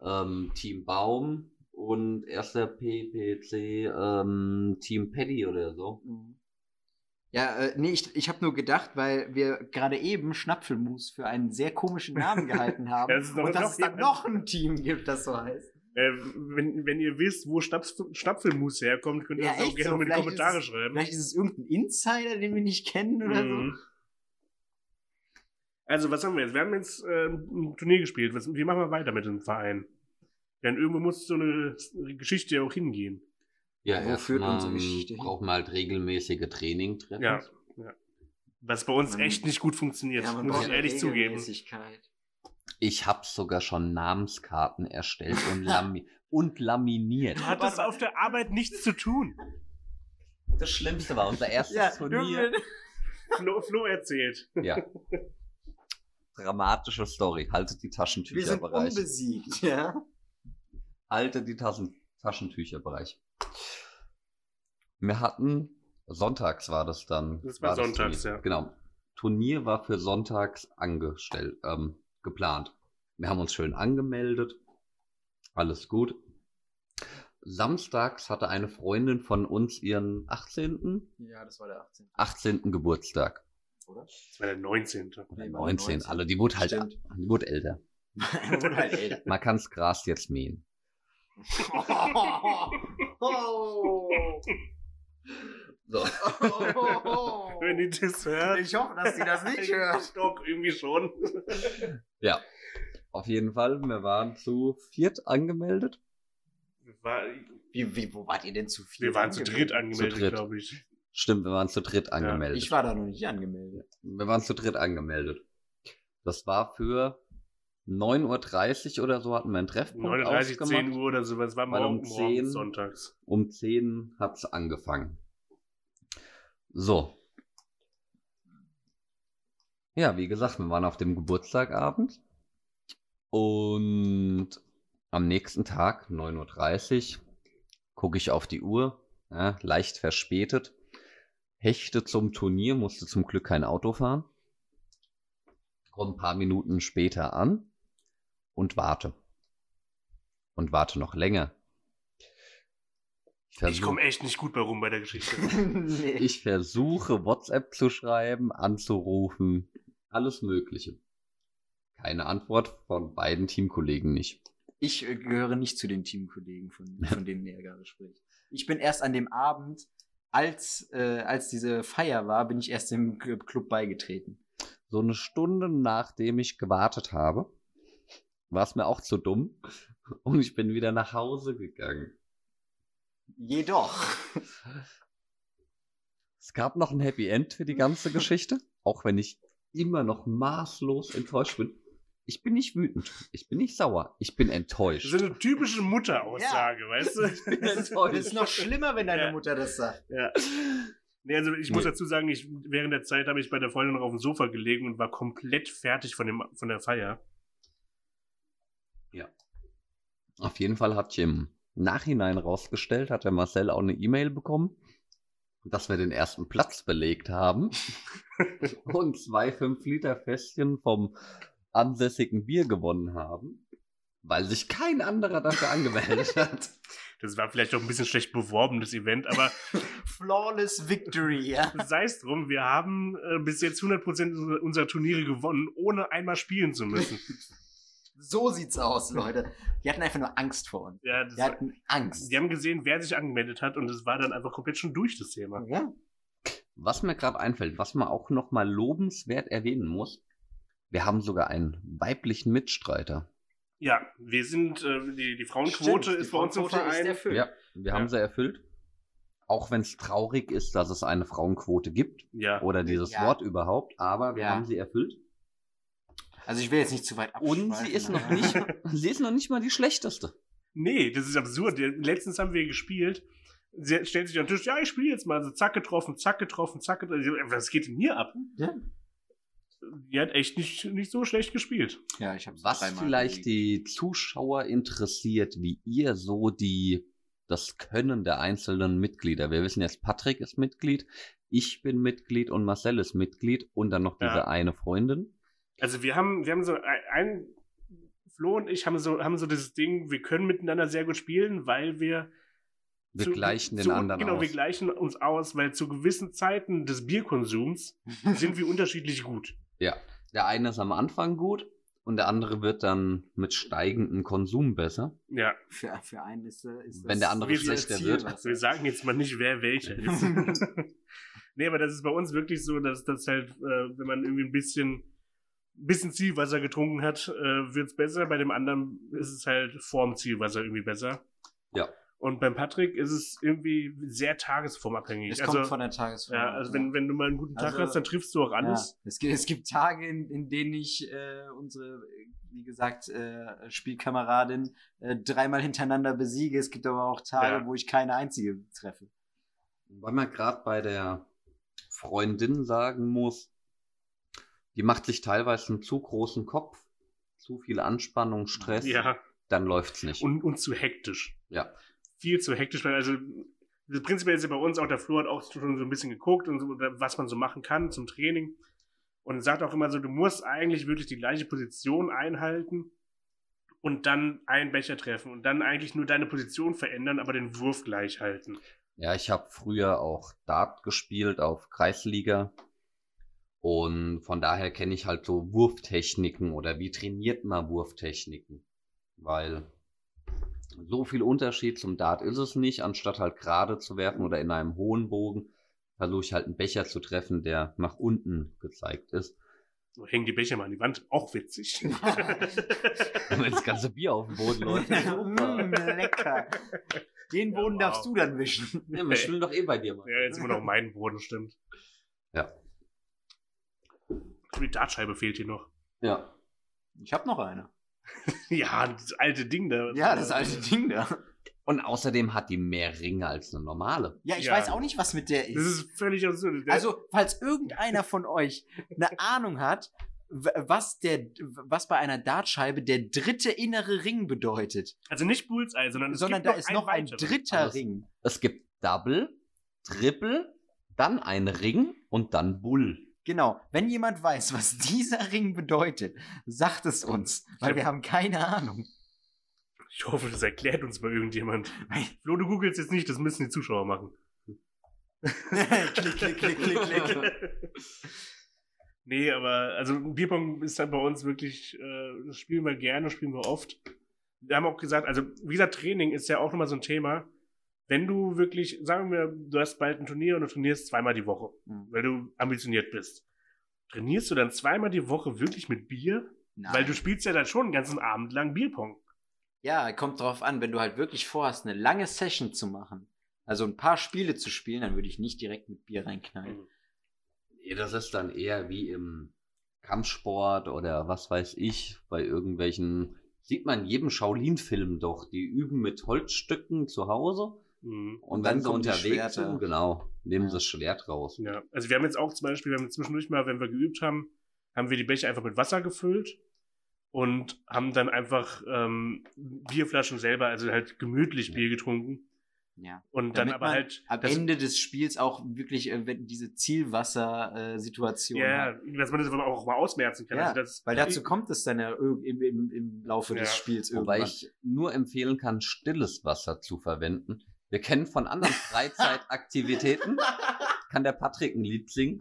ähm, Team Baum und erster PPC ähm, Team Paddy oder so. Mhm. Ja, äh, nee, ich, ich habe nur gedacht, weil wir gerade eben Schnapfelmus für einen sehr komischen Namen [LAUGHS] gehalten haben. Ja, das und dass es dann noch ein Team gibt, das so heißt. Äh, wenn, wenn ihr wisst, wo Stapf Stapfelmus herkommt, könnt ihr Ja, das auch gerne so, in die Kommentare es- schreiben. Vielleicht ist es irgendein Insider, den wir nicht kennen oder Mhm. Also, was haben wir jetzt? Wir haben jetzt äh, ein Turnier gespielt. Was, wie machen wir weiter mit dem Verein? Denn irgendwo muss so eine Geschichte ja auch hingehen. Ja, Wo führt unsere Geschichte hin? brauchen wir halt regelmäßige Training treffen. Ja. ja. Was bei uns Man- echt nicht gut funktioniert. Ja, man muss ich ehrlich zugeben. Ich habe sogar schon Namenskarten erstellt und, [LAUGHS] lami und laminiert. Hat das auf der Arbeit nichts zu tun? Das Schlimmste war unser erstes Turnier. Flo, Flo erzählt. Ja. Dramatische Story. Haltet die Taschentücher Wir sind bereit. unbesiegt, ja. Haltet die Taschen Taschentücher bereit. Wir hatten, sonntags war das dann. Das war sonntags, Turnier. ja. Genau. Turnier war für sonntags angestellt, ähm, geplant. Wir haben uns schön angemeldet. Alles gut. Samstags hatte eine Freundin von uns ihren 18. Ja, das war der 18. 18. Geburtstag. Oder? Das war der 19. Oder Nee, war 19. 19. Also die wurde halt Stimmt. die wurde älter. [LAUGHS] Halt älter. Man kann's Gras jetzt mähen. Oh. So. [LAUGHS] Wenn die das hört. Ich hoffe, dass die das nicht [LAUGHS] hört. Doch, irgendwie schon. Ja. Auf jeden Fall, wir waren zu viert angemeldet. War, Wie, wie, wo wart ihr denn zu viel? wir waren zu dritt angemeldet? angemeldet, dritt. glaube ich. Stimmt, wir waren zu dritt angemeldet. Ich war da noch nicht angemeldet. Wir waren zu dritt angemeldet. Das war für 9.30 Uhr oder so hatten wir einen Treffpunkt 39, ausgemacht. 10 Uhr oder sowas. War um morgen, morgen 10 sonntags. Um 10 hat's angefangen. So. Ja, wie gesagt, wir waren auf dem Geburtstagabend. Und am nächsten Tag, 9.30 Uhr, gucke ich auf die Uhr. Ja, leicht verspätet. Hechte zum Turnier, musste zum Glück kein Auto fahren. Komm ein paar Minuten später an und warte. Und warte noch länger. Ich versuch- komme echt nicht gut bei rum bei der Geschichte. [LAUGHS] nee. ich versuche WhatsApp zu schreiben, anzurufen, alles Mögliche. Keine Antwort von beiden Teamkollegen nicht. Ich äh, gehöre nicht zu den Teamkollegen, von, [LAUGHS] von denen er gerade spricht. Ich bin erst an dem Abend, als, äh, als diese Feier war, bin ich erst dem Club beigetreten. So eine Stunde nachdem ich gewartet habe, war es mir auch zu dumm [LAUGHS] und ich bin wieder nach Hause gegangen. Jedoch. Es gab noch ein Happy End für die ganze Geschichte, auch wenn ich immer noch maßlos enttäuscht bin. Ich bin nicht wütend, ich bin nicht sauer, ich bin Das enttäuscht. ist eine typische Mutter-Aussage, weißt du? bin Das [LAUGHS] ist, enttäuscht. das ist noch schlimmer, wenn deine Ja. Mutter das sagt. Ja. Nee, also ich muss dazu sagen, ich, während der Zeit habe ich bei der Freundin noch auf dem Sofa gelegen und war komplett fertig von, dem, von der Feier. Auf jeden Fall hat sich im Nachhinein rausgestellt, hat der Marcel auch eine E-Mail bekommen, dass wir den ersten Platz belegt haben [LAUGHS] und zwei 5-Liter-Fässchen vom ansässigen Bier gewonnen haben, weil sich kein anderer dafür angemeldet [LAUGHS] hat. Das war vielleicht auch ein bisschen schlecht beworben, das Event, aber [LAUGHS] Flawless Victory, ja. sei es drum, wir haben äh, bis jetzt 100% unserer Turniere gewonnen, ohne einmal spielen zu müssen. So sieht's aus, Leute. Die hatten einfach nur Angst vor uns. Ja, das Die hatten Angst. die haben gesehen, wer sich angemeldet hat und es war dann einfach komplett schon durch das Thema. ja. Was mir gerade einfällt, was man auch noch mal lobenswert erwähnen muss, wir haben sogar einen weiblichen Mitstreiter. Ja, wir sind, äh, die, die Frauenquote Stimmt, ist die bei uns im Verein. erfüllt. Ja, wir haben Ja. sie erfüllt. Auch wenn es traurig ist, dass es eine Frauenquote gibt Ja, oder dieses Ja. Wort überhaupt, aber wir Ja. haben sie erfüllt. Also ich will jetzt nicht zu weit Und abschweifen, sie ist noch nicht, [LAUGHS] sie ist noch nicht mal die schlechteste. nee, das ist absurd. Letztens haben wir gespielt. Sie stellt sich an den Tisch, ja, ich spiele jetzt mal. So, zack getroffen, zack getroffen, zack getroffen. Was geht denn hier ab? Ja. Die hat echt nicht, nicht so schlecht gespielt. Ja, ich hab's Was vielleicht die Zuschauer interessiert, wie ihr so die das Können der einzelnen Mitglieder. Wir wissen jetzt, Patrick ist Mitglied, ich bin Mitglied und Marcel ist Mitglied und dann noch diese Ja. eine Freundin. Also wir haben, wir haben so ein, ein Flo und ich haben so, haben so dieses Ding, wir können miteinander sehr gut spielen, weil wir Wir zu- gleichen den zu, anderen Genau, aus. wir gleichen uns aus, weil zu gewissen Zeiten des Bierkonsums [LAUGHS] sind wir unterschiedlich gut. Ja, der eine ist am Anfang gut und der andere wird dann mit steigendem Konsum besser. Ja, Für, für einen ist, äh, ist Wenn der andere Wir- schlechter wird. wir sagen jetzt mal nicht, wer welcher [LAUGHS] ist. [LAUGHS] nee, aber das ist bei uns wirklich so, dass das halt, äh, wenn man irgendwie ein bisschen, bisschen Zielwasser getrunken hat, äh, wird's besser. Bei dem anderen ist es halt vorm Zielwasser irgendwie besser. Ja. Und beim Patrick ist es irgendwie sehr tagesformabhängig. Es also, kommt von der Tagesform. ja, also wenn, wenn du mal einen guten Tag Also- hast, dann triffst du auch alles. Ja, es, gibt, es gibt Tage, in, in denen ich äh, unsere, wie gesagt, äh, Spielkameradin äh, dreimal hintereinander besiege. Es gibt aber auch Tage, Ja. wo ich keine einzige treffe. Weil man gerade bei der Freundin sagen muss, die macht sich teilweise einen zu großen Kopf, zu viel Anspannung, Stress, Ja. dann läuft's nicht. Und, und zu hektisch. ja. viel zu hektisch, weil also das prinzipiell ist ja bei uns auch der Flo hat auch schon so ein bisschen geguckt und so, was man so machen kann zum Training. Und sagt auch immer so, du musst eigentlich wirklich die gleiche Position einhalten und dann einen Becher treffen und dann eigentlich nur deine Position verändern, aber den Wurf gleich halten. Ja, ich habe früher auch Dart gespielt auf Kreisliga. Und von daher kenne ich halt so Wurftechniken oder wie trainiert man Wurftechniken. Weil so viel Unterschied zum Dart ist es nicht. Anstatt halt gerade zu werfen oder in einem hohen Bogen, versuche ich halt einen Becher zu treffen, der nach unten gezeigt ist. So hängen die Becher mal an die Wand, auch witzig. [LAUGHS] Wenn das ganze Bier auf dem Boden läuft. [LAUGHS] mm, lecker. Den Ja, Boden wow. darfst du dann wischen. Ja, wir spielen doch eh bei dir, Mann. ja, jetzt immer noch mein Boden, stimmt. Ja. Die Dartscheibe fehlt hier noch. Ja. Ich hab noch eine. [LAUGHS] Ja, das alte Ding da. Ja, das alte Ding da. Und außerdem hat die mehr Ringe als eine normale. Ja, ich Ja. weiß auch nicht, was mit der Das ist. ist völlig absurd. Also, falls irgendeiner von euch eine Ahnung hat, was, der, was bei einer Dartscheibe der dritte innere Ring bedeutet, also nicht Bullseye, sondern es sondern gibt da noch ist noch ein weiteren. dritter Alles. Ring. Es gibt Double, Triple, dann ein Ring und dann Bull. Genau. Wenn jemand weiß, was [LAUGHS] dieser Ring bedeutet, sagt es uns, weil wir haben keine Ahnung. Ich hoffe, das erklärt uns mal irgendjemand. Flo, du googelst jetzt nicht, das müssen die Zuschauer machen. [LAUGHS] klick, klick, klick, klick, klick. [LAUGHS] nee, aber also Bierpong ist dann bei uns wirklich, äh, das spielen wir gerne, spielen wir oft. Wir haben auch gesagt, also wie gesagt, Training ist ja auch nochmal so ein Thema. Wenn du wirklich, sagen wir, du hast bald ein Turnier und du trainierst zweimal die Woche, Mhm. weil du ambitioniert bist. Trainierst du dann zweimal die Woche wirklich mit Bier? Nein. Weil du spielst ja dann schon einen ganzen Abend lang Bierpong. Ja, kommt drauf an, wenn du halt wirklich vorhast, eine lange Session zu machen, also ein paar Spiele zu spielen, dann würde ich nicht direkt mit Bier reinknallen. Nee, das ist dann eher wie im Kampfsport oder was weiß ich, bei irgendwelchen, sieht man in jedem Shaolin-Film doch, die üben mit Holzstücken zu Hause Mhm. und, dann wenn sie unterwegs sind, genau, nehmen Ja. sie das Schwert raus. Ja, also wir haben jetzt auch zum Beispiel, wir haben zwischendurch mal, wenn wir geübt haben, haben wir die Becher einfach mit Wasser gefüllt und haben dann einfach ähm, Bierflaschen selber, also halt gemütlich Bier getrunken Ja. und dann Damit aber man halt am Ende des Spiels auch wirklich äh, diese Zielwasser-Situation ja, hat. dass man das aber auch mal ausmerzen kann. Ja, also das, Weil dazu kommt es dann ja im, im, im Laufe Ja. des Spiels Wobei irgendwann. ich nur empfehlen kann, stilles Wasser zu verwenden. Wir kennen von anderen Freizeitaktivitäten, [LAUGHS] kann der Patrick ein Lied singen.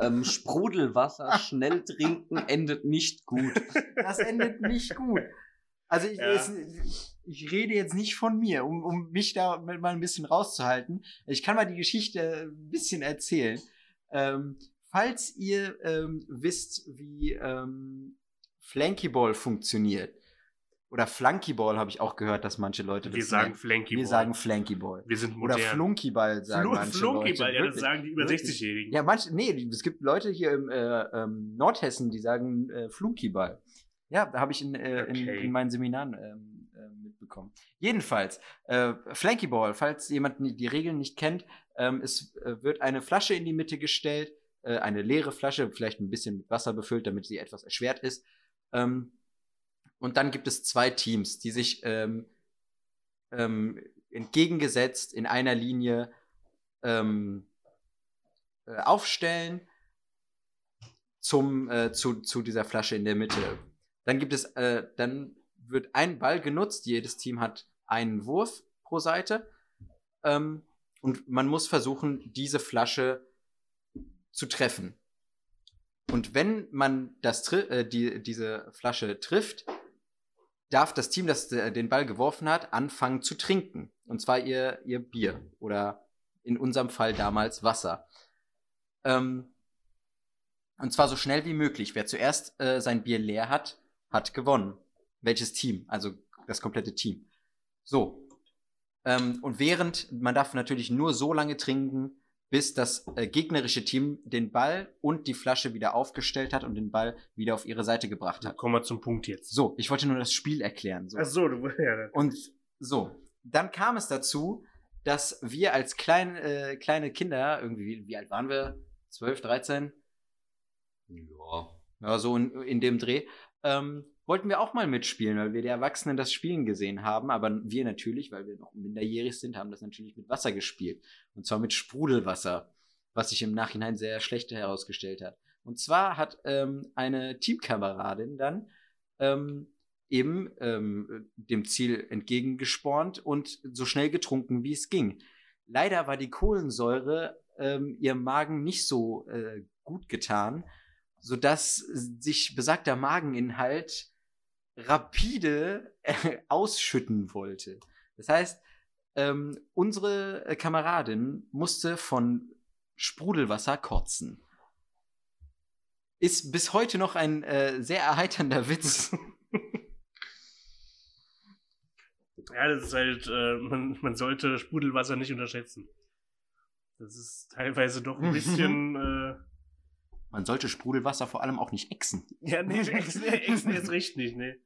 Ähm, Sprudelwasser schnell trinken endet nicht gut. Das endet nicht gut. Also ich, Ja. es, ich rede jetzt nicht von mir, um, um mich da mal ein bisschen rauszuhalten. Ich kann mal die Geschichte ein bisschen erzählen. Ähm, falls ihr ähm, wisst, wie ähm, Flankyball funktioniert, oder Flunkyball habe ich auch gehört, dass manche Leute das wir sagen nennen. Flanky Wir sagen Flankyball. wir sind Oder modern. Flunkyball sagen Flu manche Flunkyball, Leute. ja, das sagen die über Wirklich. 60-Jährigen. Ja, manche, nee, es gibt Leute hier im äh, ähm, Nordhessen, die sagen äh, Flunkyball. Ja, da habe ich in, äh, in, Okay. in meinen Seminaren ähm, äh, mitbekommen. Jedenfalls, äh, Flankyball, falls jemand die Regeln nicht kennt, ähm, es äh, wird eine Flasche in die Mitte gestellt, äh, eine leere Flasche, vielleicht ein bisschen mit Wasser befüllt, damit sie etwas erschwert ist. Ähm, und dann gibt es zwei Teams, die sich ähm, ähm, entgegengesetzt in einer Linie ähm, äh, aufstellen zum, äh, zu, zu dieser Flasche in der Mitte. Dann gibt es, äh, dann wird ein Ball genutzt, jedes Team hat einen Wurf pro Seite. Ähm, und man muss versuchen, diese Flasche zu treffen. Und wenn man das äh, die, diese Flasche trifft, darf das Team, das äh, den Ball geworfen hat, anfangen zu trinken. Und zwar ihr, ihr Bier oder in unserem Fall damals Wasser. Ähm, und zwar so schnell wie möglich. Wer zuerst äh, sein Bier leer hat, hat gewonnen. Welches Team? Also das komplette Team. So. Ähm, und während, man darf natürlich nur so lange trinken, bis das äh, gegnerische Team den Ball und die Flasche wieder aufgestellt hat und den Ball wieder auf ihre Seite gebracht hat. Kommen wir zum Punkt jetzt. So, ich wollte nur das Spiel erklären. So. Ach so, du, [LAUGHS] ja, Und so, dann kam es dazu, dass wir als klein, äh, kleine Kinder, irgendwie, wie, alt waren wir? 12, 13? Ja. Ja, so in, in dem Dreh. Ähm, wollten wir auch mal mitspielen, weil wir die Erwachsenen das Spielen gesehen haben. Aber wir natürlich, weil wir noch minderjährig sind, haben das natürlich mit Wasser gespielt. Und zwar mit Sprudelwasser, was sich im Nachhinein sehr schlecht herausgestellt hat. Und zwar hat ähm, eine Teamkameradin dann ähm, eben ähm, dem Ziel entgegengespornt und so schnell getrunken, wie es ging. Leider war die Kohlensäure ähm, ihrem Magen nicht so äh, gut getan, sodass sich besagter Mageninhalt rapide äh, ausschütten wollte. Das heißt, ähm, unsere äh, Kameradin musste von Sprudelwasser kotzen. Ist bis heute noch ein äh, sehr erheiternder [LAUGHS] Witz. Ja, das ist halt, äh, man, man sollte Sprudelwasser nicht unterschätzen. Das ist teilweise doch ein [LAUGHS] bisschen. Man sollte Sprudelwasser vor allem auch nicht exen. [LAUGHS] ja, nee, Exen, Exen jetzt recht nicht, ne.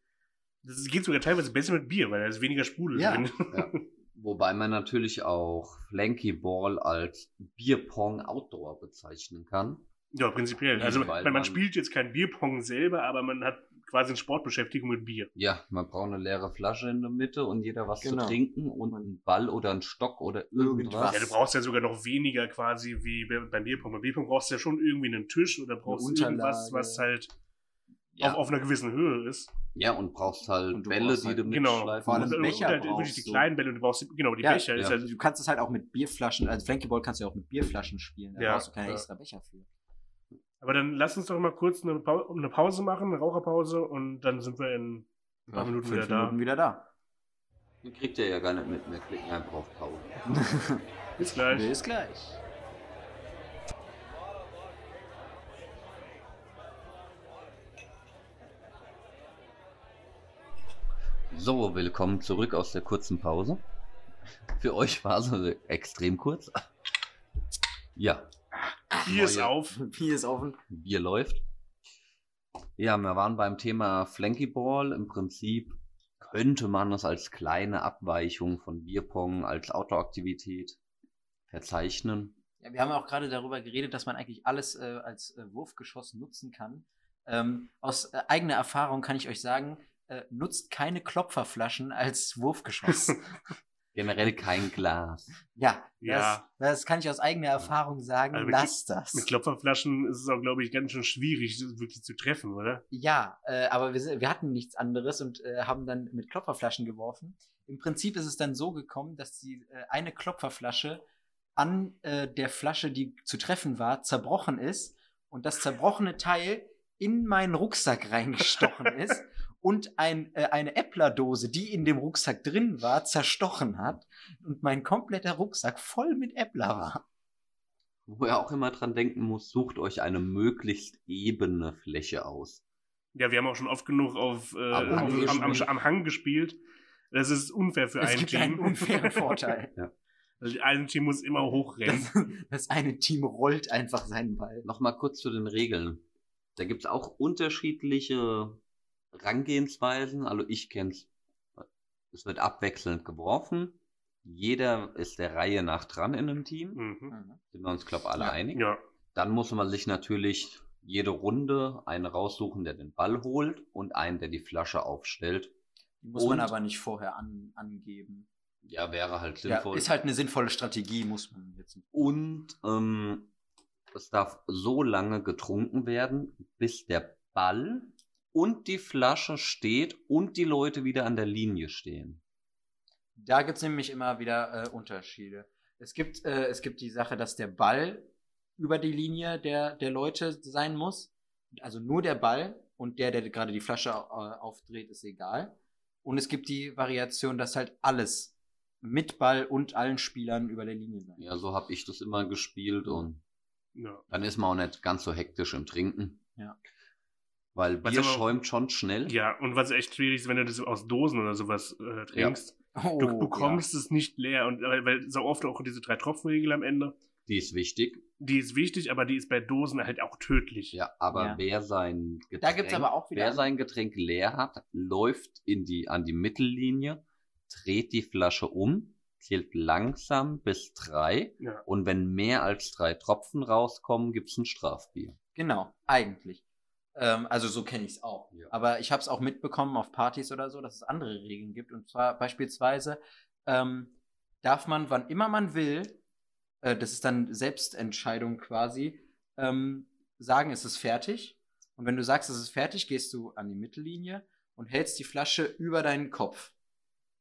Das geht sogar teilweise besser mit Bier, weil da ist weniger Sprudel Ja. drin. Ja. [LAUGHS] Wobei man natürlich auch Flanky Ball als Bierpong Outdoor bezeichnen kann. Ja, prinzipiell. Also Weil man, man man- spielt jetzt kein Bierpong selber, aber man hat quasi eine Sportbeschäftigung mit Bier. Ja, man braucht eine leere Flasche in der Mitte und jeder was Genau. zu trinken und einen Ball oder einen Stock oder irgendwas. Ja, du brauchst ja sogar noch weniger quasi wie bei- beim Bierpong. Beim Bierpong brauchst du ja schon irgendwie einen Tisch oder brauchst du irgendwas, was halt ja. auf, auf einer gewissen Höhe ist. ja, und brauchst halt Und du Bälle, brauchst die halt- du Genau. mitschleifen Vor allem Becher halt wirklich brauchst die kleinen Bälle und du brauchst genau die Ja, Becher. Ist ja. halt, Du kannst es halt auch mit Bierflaschen, also Flankyball kannst du ja auch mit Bierflaschen spielen. Da Ja, brauchst du keine ja. extra Becher für. Aber dann lass uns doch mal kurz eine, Pau eine Pause machen, eine Raucherpause und dann sind wir in ein paar Minuten fünf wieder da. Minuten wieder da. Den kriegt ihr ja gar nicht mit. Wir klicken einfach auf Pause. [LAUGHS] Bis gleich. Bis gleich. So, willkommen zurück aus der kurzen Pause. Für euch war sie extrem kurz. Ja, Hier [LAUGHS] ist auf. Bier ist offen. Bier läuft. Ja, wir waren beim Thema Flanky Ball. Im Prinzip könnte man es als kleine Abweichung von Bierpong als Outdoor-Aktivität verzeichnen. Ja, wir haben ja auch gerade darüber geredet, dass man eigentlich alles äh, als äh, Wurfgeschoss nutzen kann. Ähm, aus äh, eigener Erfahrung kann ich euch sagen, äh, nutzt keine Klopferflaschen als Wurfgeschoss. [LAUGHS] Generell kein Glas. ja, Ja. Das, das kann ich aus eigener Erfahrung sagen. Also mit- Lasst das. Mit Klopferflaschen ist es auch, glaube ich, ganz schön schwierig, das wirklich zu treffen, oder? Ja, äh, aber wir, wir hatten nichts anderes und äh, haben dann mit Klopferflaschen geworfen. Im Prinzip ist es dann so gekommen, dass die äh, eine Klopferflasche an äh, der Flasche, die zu treffen war, zerbrochen ist und das zerbrochene Teil in meinen Rucksack [LAUGHS] reingestochen ist und ein, äh, eine Äppler-Dose, die in dem Rucksack drin war, zerstochen hat und mein kompletter Rucksack voll mit Äppler war. Wo ihr auch immer dran denken muss, sucht euch eine möglichst ebene Fläche aus. Ja, wir haben auch schon oft genug auf, äh, Am auf, am, am, gespielt. am Hang gespielt. Das ist unfair für Es ein gibt Team. einen unfairen Vorteil. [LAUGHS] Also ein Team muss immer hochrennen. Das, [LAUGHS] das eine Team rollt einfach seinen Ball. Nochmal kurz zu den Regeln. Da gibt es auch unterschiedliche Rangehensweisen. Also ich kenne es. Es wird abwechselnd geworfen. Jeder ist der Reihe nach dran in einem Team. Mhm. Sind wir uns, glaube ich, alle Ja. einig. Ja, Dann muss man sich natürlich jede Runde einen raussuchen, der den Ball holt und einen, der die Flasche aufstellt. Die muss man Und- aber nicht vorher an, angeben. Ja, wäre halt Ja, sinnvoll. ist halt eine sinnvolle Strategie, muss man jetzt. Und ähm, es darf so lange getrunken werden, bis der Ball und die Flasche steht und die Leute wieder an der Linie stehen. Da gibt es nämlich immer wieder äh, Unterschiede. Es gibt, äh, es gibt die Sache, dass der Ball über die Linie der, der Leute sein muss. Also nur der Ball und der, der gerade die Flasche äh, aufdreht, ist egal. Und es gibt die Variation, dass halt alles mit Ball und allen Spielern über der Linie sein. Ja, so habe ich das immer gespielt und ja. dann ist man auch nicht ganz so hektisch im Trinken. Ja. Weil Was Bier aber- schäumt schon schnell. Ja, und was echt schwierig ist, wenn du das aus Dosen oder sowas äh, trinkst. Oh, Du bekommst es nicht leer. Und weil, weil so oft auch diese drei Tropfenregel am Ende, Die ist wichtig. die ist wichtig, aber die ist bei Dosen halt auch tödlich. Ja, aber Ja. wer sein Getränk, Da gibt's aber auch wieder- wer sein Getränk leer hat, läuft in die, an die Mittellinie, dreht die Flasche um, zählt langsam bis drei Ja. und wenn mehr als drei Tropfen rauskommen, gibt's ein Strafbier. Genau, eigentlich. Ähm, also so kenne ich es auch. Ja. Aber ich habe es auch mitbekommen auf Partys oder so, dass es andere Regeln gibt. Und zwar beispielsweise ähm, darf man, wann immer man will, äh, das ist dann Selbstentscheidung quasi, ähm, sagen, es ist fertig. Und wenn du sagst, es ist fertig, gehst du an die Mittellinie und hältst die Flasche über deinen Kopf.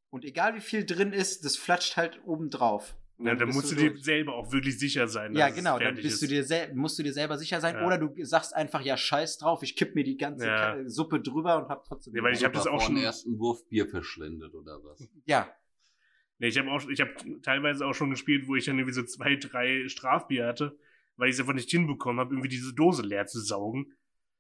Und egal wie viel drin ist, das flatscht halt oben drauf. Ja, dann musst du du dir selber auch wirklich sicher sein. Ja, genau, dann bist du dir musst du dir selber sicher sein. Ja. Oder du sagst einfach, ja, scheiß drauf, ich kipp mir die ganze Ja. Suppe drüber und hab trotzdem. Ja, weil ich hab das auch schon- ersten Wurf Bier verschwendet oder was? ja, Nee, ich habe auch, ich habe teilweise auch schon gespielt, wo ich dann irgendwie so zwei, drei Strafbier hatte, weil ich es einfach nicht hinbekommen habe, irgendwie diese Dose leer zu saugen.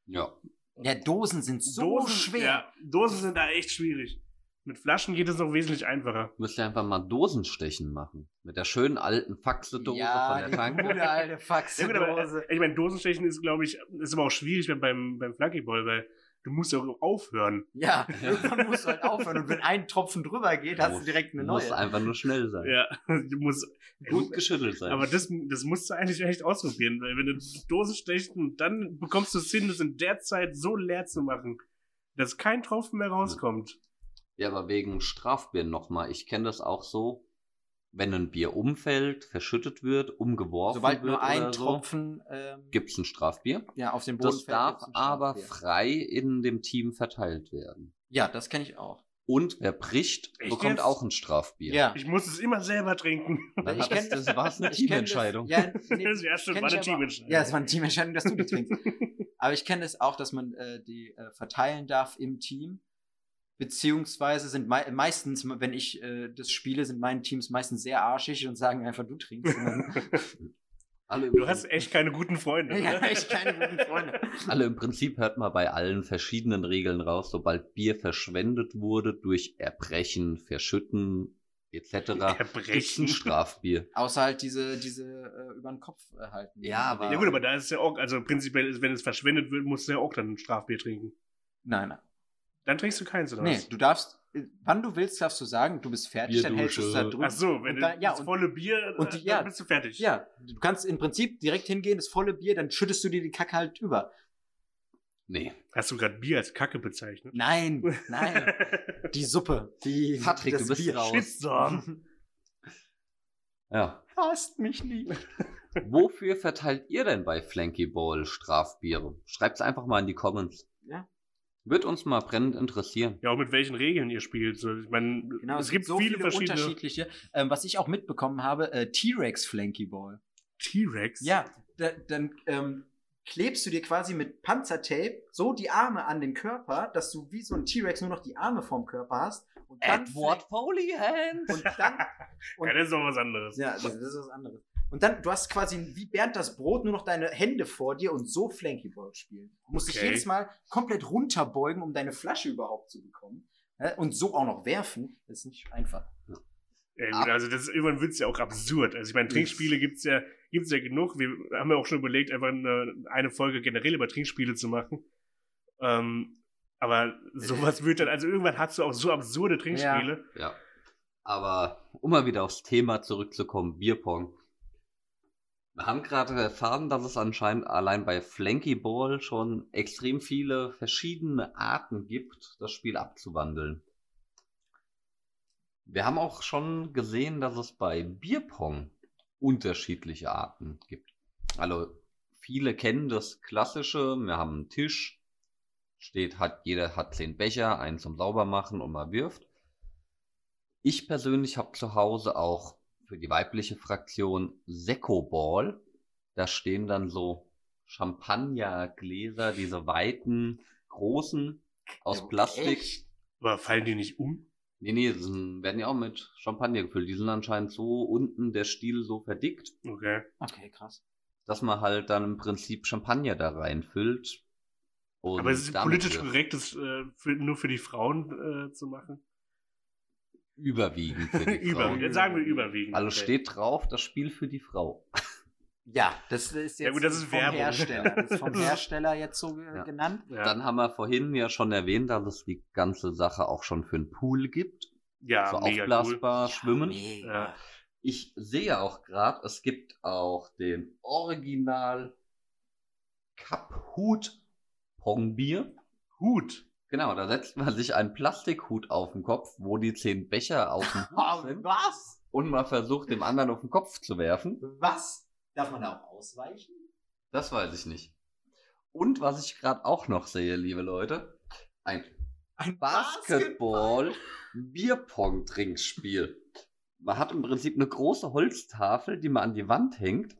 Ja. ja, Dosen sind so Dosen, schwer. Ja, Dosen sind da echt schwierig. Mit Flaschen geht es noch wesentlich einfacher. Müsst ihr einfach mal Dosenstechen machen. Mit der schönen alten Faxedose ja, von der die Tanke. gute alte Ja, aber, äh, ich meine, Dosenstechen ist, glaube ich, ist aber auch schwierig beim, beim, Flunkyball, weil du musst ja auch aufhören. Ja, [LAUGHS] [LAUGHS] irgendwann musst du halt aufhören. Und wenn ein Tropfen drüber geht, hast du direkt eine Muss neue. einfach nur schnell sein. Ja, [LAUGHS] du musst. Gut geschüttelt sein. Aber das, das musst du eigentlich echt ausprobieren, weil wenn du Dose stechen und dann bekommst du es hin, das in der Zeit so leer zu machen, dass kein Tropfen mehr rauskommt. Ja, aber wegen Strafbier nochmal. Ich kenne das auch so, wenn ein Bier umfällt, verschüttet wird, umgeworfen Sobald wird nur ein oder so, Tropfen ähm, gibt's ein Strafbier. ja, auf den Boden Das fällt, darf aber frei in dem Team verteilt werden. Ja, das kenne ich auch. Und wer bricht, Echt bekommt auch ein Strafbier. Ja. Ich muss es immer selber trinken. Dann [LAUGHS] Ich kenn- das, [LAUGHS] das war eine Ich Teamentscheidung. Das, ja, nee, Das war ich eine aber- Teamentscheidung. Ja, es war eine Teamentscheidung, dass du die trinkst. aber ich kenne es auch, dass man äh, die äh, verteilen darf im Team. Beziehungsweise sind mei meistens, wenn ich äh, das spiele, sind meine Teams meistens sehr arschig und sagen einfach, du trinkst. [LAUGHS] Alle, Du hast echt keine guten Freunde. ja, echt keine guten Freunde. [LAUGHS] alle im Prinzip hört man bei allen verschiedenen Regeln raus, sobald Bier verschwendet wurde durch Erbrechen, Verschütten etc. [LAUGHS] Erbrechen. Strafbier. Außer halt diese, diese äh, über den Kopf äh, halten. Ja, aber- Ja gut, aber da ist ja auch, also prinzipiell, ist, wenn es verschwendet wird, musst du ja auch dann ein Strafbier trinken. Nein, nein. Dann trinkst du keins, oder Nee, was? du darfst, äh, wann du willst, darfst du sagen, du bist fertig, dann hältst du es da drüber. Ach so, wenn dann- du ja, das volle Bier, und die- ja. dann bist du fertig. Ja, du kannst im Prinzip direkt hingehen, das volle Bier, dann schüttest du dir die Kacke halt über. Nee. Hast du gerade Bier als Kacke bezeichnet? Nein, nein. [LAUGHS] Die Suppe. Die, Patrick, das du bist Bier. raus. Shitstorm. Ja. Hasst mich nicht. [LAUGHS] Wofür verteilt ihr denn bei Flanky Ball Strafbiere? Schreibt's einfach mal in die Comments. Ja. Wird uns mal brennend interessieren. Ja, auch mit welchen Regeln ihr spielt. So, ich meine, Genau, es, gibt viele, verschiedene. unterschiedliche. Ähm, was ich auch mitbekommen habe, äh, T-Rex Flanky Ball. T-Rex? Ja, da, dann ähm, klebst du dir quasi mit Panzertape so die Arme an den Körper, dass du wie so ein T-Rex nur noch die Arme vom Körper hast. Und dann Foley Hands. Und dann. [LAUGHS] Und, Ja, das ist doch was anderes. ja, das ist was anderes. Und dann, du hast quasi wie Bernd das Brot nur noch deine Hände vor dir und so Flanky Ball spielen. Du musst dich Okay. jedes Mal komplett runterbeugen, um deine Flasche überhaupt zu bekommen. Ja, Und so auch noch werfen, das ist nicht einfach. Ja, gut, also das ist, irgendwann wird es ja auch absurd. Also ich meine, Trinkspiele gibt's ja, gibt's ja genug. Wir haben ja auch schon überlegt, einfach eine, eine Folge generell über Trinkspiele zu machen. Ähm, aber sowas wird dann, also irgendwann hast du auch so absurde Trinkspiele. Ja. Aber um mal wieder aufs Thema zurückzukommen, Bierpong. Wir haben gerade erfahren, dass es anscheinend allein bei Flanky Ball schon extrem viele verschiedene Arten gibt, das Spiel abzuwandeln. Wir haben auch schon gesehen, dass es bei Bierpong unterschiedliche Arten gibt. Also viele kennen das klassische, wir haben einen Tisch, steht, hat, jeder hat zehn Becher, einen zum Saubermachen und man wirft. Ich persönlich habe zu Hause auch für die weibliche Fraktion Secco Ball. Da stehen dann so Champagnergläser, diese weiten, großen, aus Ja, Plastik. echt? Aber fallen die nicht um? Nee, nee, die sind, werden ja auch mit Champagner gefüllt. Die sind anscheinend so unten der Stiel so verdickt, Okay. Okay, krass. dass man halt dann im Prinzip Champagner da reinfüllt. Und Aber es ist politisch korrekt, das äh, für, nur für die Frauen äh, zu machen. Überwiegend für [LAUGHS] die Überwiegend. Frauen. Jetzt sagen wir überwiegend. Also Okay. steht drauf, das Spiel für die Frau. Ja, das ist jetzt Ja gut, das ist vom Werbung. Hersteller. Das ist vom [LAUGHS] Hersteller jetzt so Ja. genannt. Ja, Dann haben wir vorhin ja schon erwähnt, dass es die ganze Sache auch schon für einen Pool gibt. ja so mega aufblasbar cool. schwimmen. mega. Ja. Ich sehe auch gerade, es gibt auch den Original Cup Hut Pongbier. Hut. Genau, da setzt man sich einen Plastikhut auf den Kopf, wo die zehn Becher auf dem Hut [LAUGHS] sind was? und man versucht, dem anderen auf den Kopf zu werfen. Was? Darf man da auch ausweichen? Das weiß ich nicht. Und was ich gerade auch noch sehe, liebe Leute, ein Ein Basketball-Bierpong-Trinkspiel. Man hat im Prinzip eine große Holztafel, die man an die Wand hängt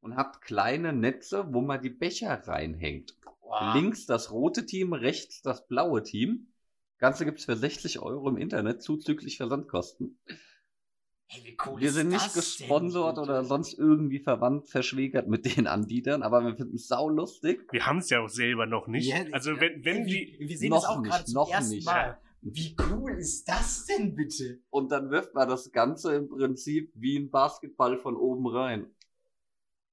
und hat kleine Netze, wo man die Becher reinhängt. Wow. Links das rote Team, rechts das blaue Team. Ganze gibt's für 60 Euro im Internet, zuzüglich Versandkosten. Hey, wie cool Wir ist sind nicht gesponsert oder sonst irgendwie verwandt, verschwägert mit den Anbietern, aber wir finden es saulustig. Wir haben es ja auch selber noch nicht. Ja, also ja. wenn, wenn Hey, die. wir, wir sehen Noch das auch nicht, gerade zum noch ersten nicht. Mal. Wie cool ist das denn bitte? Und dann wirft man das Ganze im Prinzip wie ein Basketball von oben rein.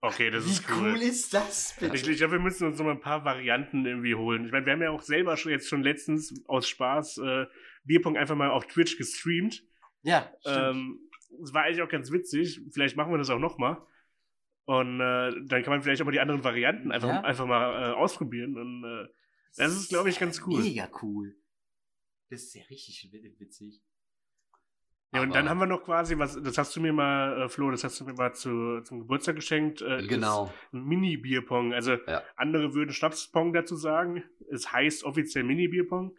Okay, das Wie ist cool. cool. ist das bitte? Ich, ich glaube, wir müssen uns noch mal ein paar Varianten irgendwie holen. Ich meine, wir haben ja auch selber schon jetzt schon letztens aus Spaß äh, Bierpong einfach mal auf Twitch gestreamt. ja, stimmt. Ähm, es war eigentlich auch ganz witzig. Vielleicht machen wir das auch noch mal. Und äh, dann kann man vielleicht auch mal die anderen Varianten einfach, Ja. einfach mal äh, ausprobieren. Und äh, das ist, glaube ich, ganz cool. Mega cool. Das ist ja richtig wi- witzig. Ja, und dann haben wir noch quasi, was, das hast du mir mal, äh, Flo, das hast du mir mal zu, zum Geburtstag geschenkt. Äh, Genau. ein Mini-Bierpong. Also Ja. andere würden Schnapspong dazu sagen. Es heißt offiziell Mini-Bierpong.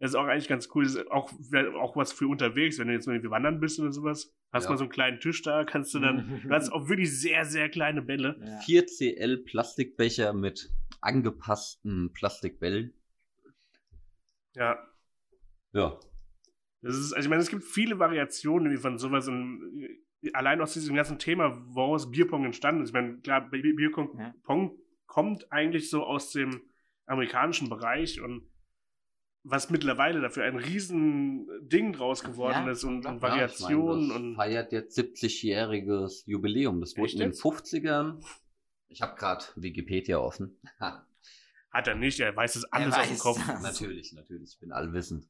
Das ist auch eigentlich ganz cool. Das ist auch, auch was für unterwegs, wenn du jetzt mal irgendwie wandern bist oder sowas. Hast Ja. mal so einen kleinen Tisch da, kannst du dann, [LAUGHS] du hast auch wirklich sehr, sehr kleine Bälle. Ja. 4CL Plastikbecher mit angepassten Plastikbällen. Ja. Ja. Das ist, also ich meine, es gibt viele Variationen von sowas und äh, allein aus diesem ganzen Thema, woraus Bierpong entstanden ist. Ich meine, klar, Bi- Bierpong Ja. Kommt eigentlich so aus dem amerikanischen Bereich und was mittlerweile dafür ein riesen Ding draus geworden Ja, ist und, und Ja, ich Variationen meine, das und feiert jetzt 70-jähriges Jubiläum. Das wurde in den jetzt? 50ern. Ich habe gerade Wikipedia offen. Ha, [LAUGHS] hat er nicht, er weiß es alles Er auf dem weiß Kopf. das. natürlich, natürlich, ich bin allwissend.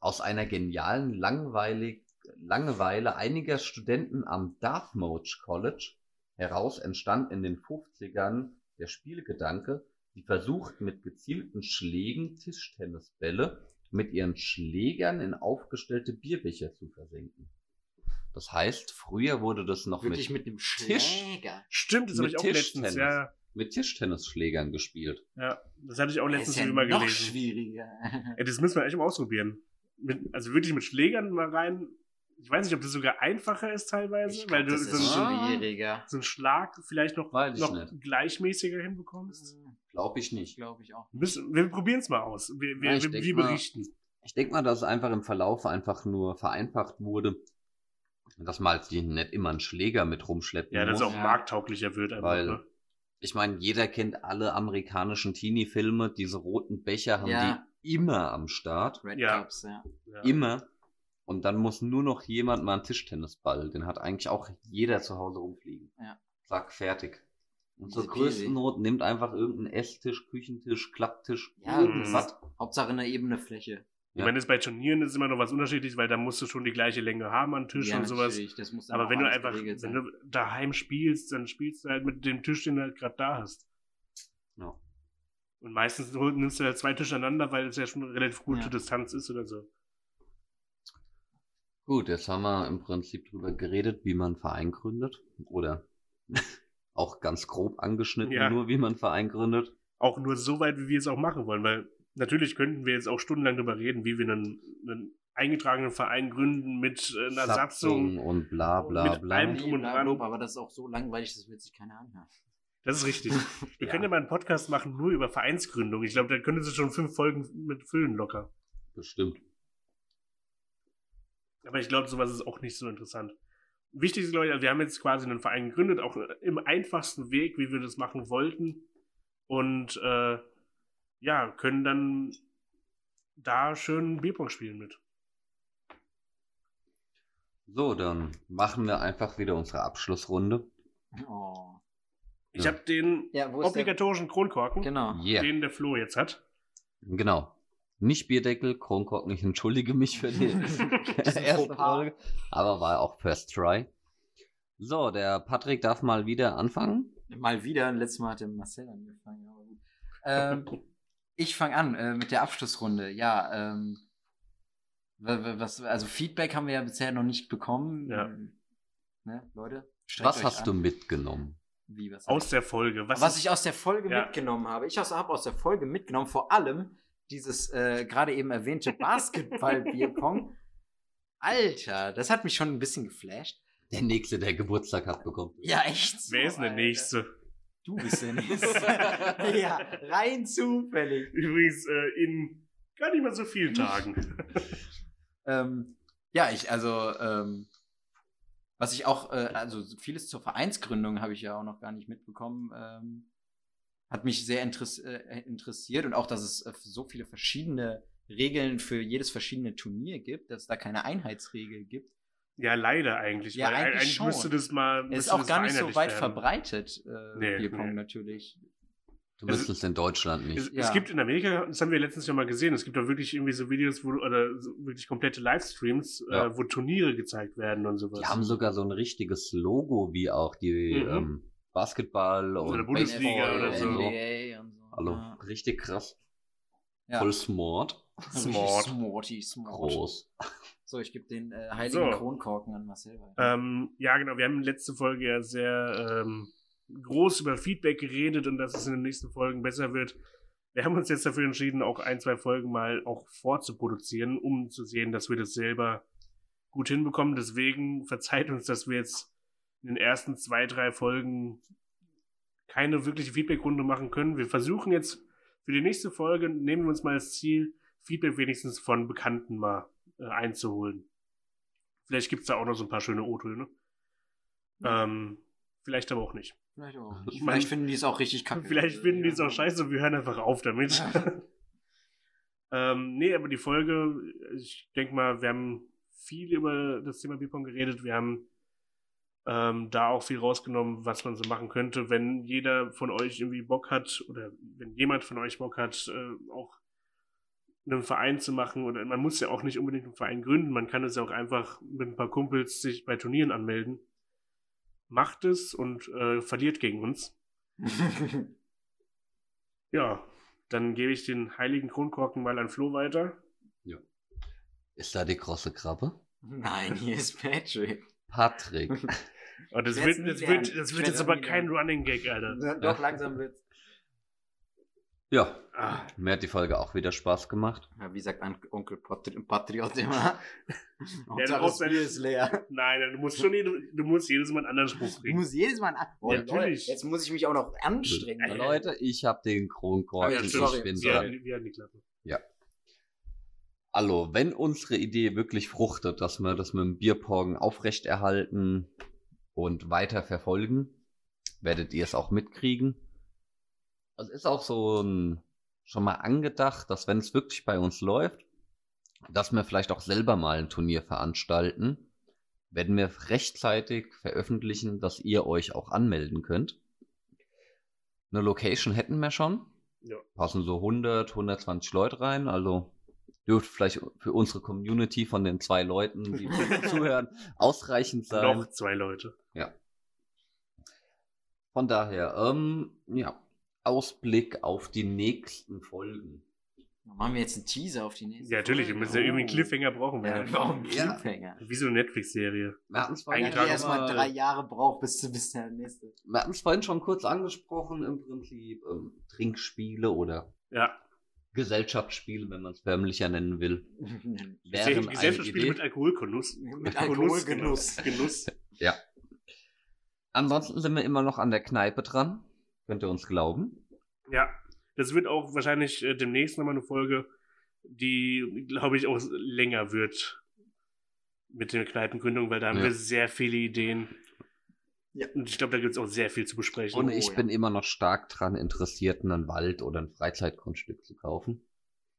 Aus einer genialen Langweilig Langeweile einiger Studenten am Dartmouth College heraus entstand in den 50ern der Spielgedanke, die versucht mit gezielten Schlägen Tischtennisbälle mit ihren Schlägern in aufgestellte Bierbecher zu versenken. Das heißt, früher wurde das noch Wirklich mit, mit einem Tisch. Schläger. Stimmt, das habe Mit ich auch letztens, Tischtennis. ja, mit Tischtennisschlägern gespielt. ja, das hatte ich auch Das letztens ist ja mal noch gelesen. schwieriger. Ey, das müssen wir echt mal ausprobieren. Mit, also wirklich mit Schlägern mal rein. Ich weiß nicht, ob das sogar einfacher ist teilweise, Ich weil glaub, du so, so einen Schlag vielleicht noch, noch gleichmäßiger hinbekommst. Glaube ich nicht. Glaube ich auch. Müssen, wir probieren es mal aus. Wir, wir, Ja, ich wir, denk wir mal- berichten. Ich denke mal, dass es einfach im Verlauf einfach nur vereinfacht wurde, dass man halt nicht immer einen Schläger mit rumschleppen Ja, dass es auch Ja. markttauglicher wird einfach. Weil- ne? Ich meine, jeder kennt alle amerikanischen Teenie-Filme. Diese roten Becher haben Ja. Immer am Start. Red Ja. Cups, ja. ja. Immer. Und dann muss nur noch jemand mal einen Tischtennisball. Den hat eigentlich auch jeder zu Hause rumfliegen. Ja. Zack, fertig. Und zur größten. Not nimmt einfach irgendeinen Esstisch, Küchentisch, Klapptisch, Ja, irgendwas. Hauptsache eine ebene Fläche. Ich meine, das bei Turnieren ist immer noch was unterschiedlich, weil da musst du schon die gleiche Länge haben an Tisch ja, und sowas. Das muss Aber wenn du einfach, wenn du daheim spielst, dann spielst du halt mit dem Tisch, den du halt gerade da hast. Ja. Und meistens nimmst du halt zwei Tische aneinander, weil es ja schon eine relativ gute Ja. Distanz ist oder so. Gut, jetzt haben wir im Prinzip drüber geredet, wie man einen Verein gründet. Oder [LAUGHS] auch ganz grob angeschnitten, Ja. nur wie man einen Verein gründet. Auch nur so weit, wie wir es auch machen wollen, weil natürlich könnten wir jetzt auch stundenlang darüber reden, wie wir einen, einen eingetragenen Verein gründen mit äh, einer Satzung. und bla bla Mit bla. einem- drum und dran. Aber das ist auch so langweilig, das will sich keiner anhören. Das ist richtig. [LAUGHS] Wir Ja. können ja mal einen Podcast machen nur über Vereinsgründung. Ich glaube, da können Sie schon fünf Folgen mit füllen locker. Bestimmt. Aber ich glaube, sowas ist auch nicht so interessant. Wichtig ist, glaube ich, wir haben jetzt quasi einen Verein gegründet, auch im einfachsten Weg, wie wir das machen wollten. Und äh, ja, können dann da schön Bierpong spielen mit. So, dann machen wir einfach wieder unsere Abschlussrunde. Oh. Ich Ja. habe den Ja, ist der? obligatorischen Kronkorken, Genau. Yeah. den der Flo jetzt hat. Genau. Nicht Bierdeckel, Kronkorken, ich entschuldige mich für die [LAUGHS] [LAUGHS] erste. Folge, aber war auch First Try. So, der Patrick darf mal wieder anfangen. Mal wieder, letztes Mal hat der Marcel angefangen. Aber gut. Ähm, [LAUGHS] ich fange an äh, mit der Abschlussrunde. Ja, ähm, wa- wa- was, also Feedback haben wir ja bisher noch nicht bekommen. Ja. Ne, Leute? Was hast an. du mitgenommen? Wie, was Aus der Folge. Was, was ist- ich aus der Folge Ja. mitgenommen habe. Ich habe aus der Folge mitgenommen, vor allem dieses äh, gerade eben erwähnte [LAUGHS] Basketball-Bierpong. Alter, das hat mich schon ein bisschen geflasht. Der Nächste, der Geburtstag hat, bekommt. Ja, echt. so, Wer ist der. Nächste? Du bist der [LAUGHS] Nächste. ja, rein zufällig. Übrigens äh, in gar nicht mal so vielen [LAUGHS] Tagen. Ähm, ja, ich, also, ähm, was ich auch, äh, also vieles zur Vereinsgründung habe ich ja auch noch gar nicht mitbekommen. Ähm, hat mich sehr interess äh, interessiert und auch, dass es äh, so viele verschiedene Regeln für jedes verschiedene Turnier gibt, dass es da keine Einheitsregel gibt. ja, leider eigentlich. Ja, weil eigentlich eigentlich schon. müsste das mal. Es ist auch gar nicht so weit werden. verbreitet, äh, Nee, Bierpong nee. natürlich. Zumindest es in Deutschland nicht. Es, Ja. es gibt in Amerika, das haben wir letztens ja mal gesehen, es gibt da wirklich irgendwie so Videos, wo, oder so wirklich komplette Livestreams, Ja. äh, wo Turniere gezeigt werden und sowas. Die haben sogar so ein richtiges Logo, wie auch die Mhm. ähm, Basketball und Oder Bundesliga Baseball oder so. und NBA und so. Hallo, Ja. richtig krass. Ja. Voll smart, Smart. Smarty, smart. groß. [LAUGHS] So, ich gebe den äh, heiligen So. Kronkorken an Marcel weiter. Ähm, ja, genau. Wir haben letzte Folge ja sehr ähm, groß über Feedback geredet und dass es in den nächsten Folgen besser wird. Wir haben uns jetzt dafür entschieden, auch ein, zwei Folgen mal auch vorzuproduzieren, um zu sehen, dass wir das selber gut hinbekommen. Deswegen verzeiht uns, dass wir jetzt in den ersten zwei, drei Folgen keine wirkliche Feedbackrunde machen können. Wir versuchen jetzt für die nächste Folge, nehmen wir uns mal das Ziel, Feedback wenigstens von Bekannten mal äh, einzuholen. Vielleicht gibt es da auch noch so ein paar schöne O-Töne. Ähm, vielleicht aber auch nicht. Vielleicht auch. [LAUGHS] Ich Vielleicht finden die es auch richtig kacke. Vielleicht finden die es auch scheiße und wir hören einfach auf damit. [LAUGHS] ähm, nee, aber die Folge, ich denke mal, wir haben viel über das Thema Bierpong geredet. Wir haben ähm, da auch viel rausgenommen, was man so machen könnte. Wenn jeder von euch irgendwie Bock hat oder wenn jemand von euch Bock hat, äh, auch einen Verein zu machen oder man muss ja auch nicht unbedingt einen Verein gründen, man kann es ja auch einfach mit ein paar Kumpels sich bei Turnieren anmelden. Macht es und äh, verliert gegen uns. [LAUGHS] Ja, dann gebe ich den heiligen Kronkorken mal an Flo weiter. Ist da die große Krabbe? Nein, hier ist Patrick. Patrick. Und [LAUGHS] das wird, das wird, das wird jetzt aber kein. Running Gag, Alter. Doch, langsam wird's. Ja, Ah, mir hat die Folge auch wieder Spaß gemacht. Ja, wie sagt An Onkel Patri Patriot immer? [LAUGHS] Ja, das Bier ist leer. nein, du musst schon jede, du musst jedes Mal einen anderen Spruch bringen. muss jedes Mal an. Oh, Ja, natürlich. Jetzt muss ich mich auch noch anstrengen. Ja, Leute, ich habe den Kronkorken. Ah, ja, ich bin Wir dran. hatten, wir hatten die Klappe. Hallo, wenn unsere Idee wirklich fruchtet, dass wir das mit dem Bierpong aufrechterhalten und weiter verfolgen, werdet ihr es auch mitkriegen. Es ist auch so ein, schon mal angedacht, dass wenn es wirklich bei uns läuft, dass wir vielleicht auch selber mal ein Turnier veranstalten, werden wir rechtzeitig veröffentlichen, dass ihr euch auch anmelden könnt. Eine Location hätten wir schon. Ja. Passen so 100, 120 Leute rein, also dürfte vielleicht für unsere Community von den zwei Leuten, die [LAUGHS] zuhören, ausreichend sein. Noch zwei Leute. Von daher, ähm, ja, Ausblick auf die nächsten Folgen. Machen wir jetzt einen Teaser auf die nächste Ja, natürlich, wir müssen ja irgendwie einen Oh. Cliffhanger brauchen. Ja, wir. Ja. Cliffhanger? Wie so eine Netflix-Serie. Wir hatten es vorhin, die erstmal mal- drei Jahre braucht, bis, bis der nächste. wir hatten's vorhin schon kurz angesprochen, im Prinzip ähm, Trinkspiele oder Ja, Gesellschaftsspiele, wenn man es förmlicher nennen will. [LAUGHS] Gesellschaftsspiele mit Alkoholgenuss. Mit. Alkoholgenuss. Genuss. Ja. Ansonsten sind wir immer noch an der Kneipe dran. Könnt ihr uns glauben? Ja, das wird auch wahrscheinlich äh, demnächst nochmal eine Folge, die, glaube ich, auch länger wird mit der Kneipengründung, weil da haben Ja. wir sehr viele Ideen. Ja. Und ich glaube, da gibt es auch sehr viel zu besprechen. Und Oh, ich ja. bin immer noch stark dran interessiert, einen Wald oder ein Freizeitgrundstück zu kaufen.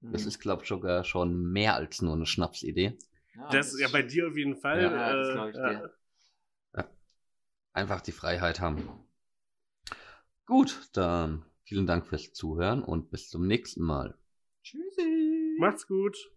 Mhm. Das ist, glaube ich, sogar schon mehr als nur eine Schnapsidee. Ja, das ja bei dir auf jeden Fall. Ja, das äh, glaub ich ja. dir. Einfach die Freiheit haben. Gut, dann vielen Dank fürs Zuhören und bis zum nächsten Mal. Tschüssi. Macht's gut.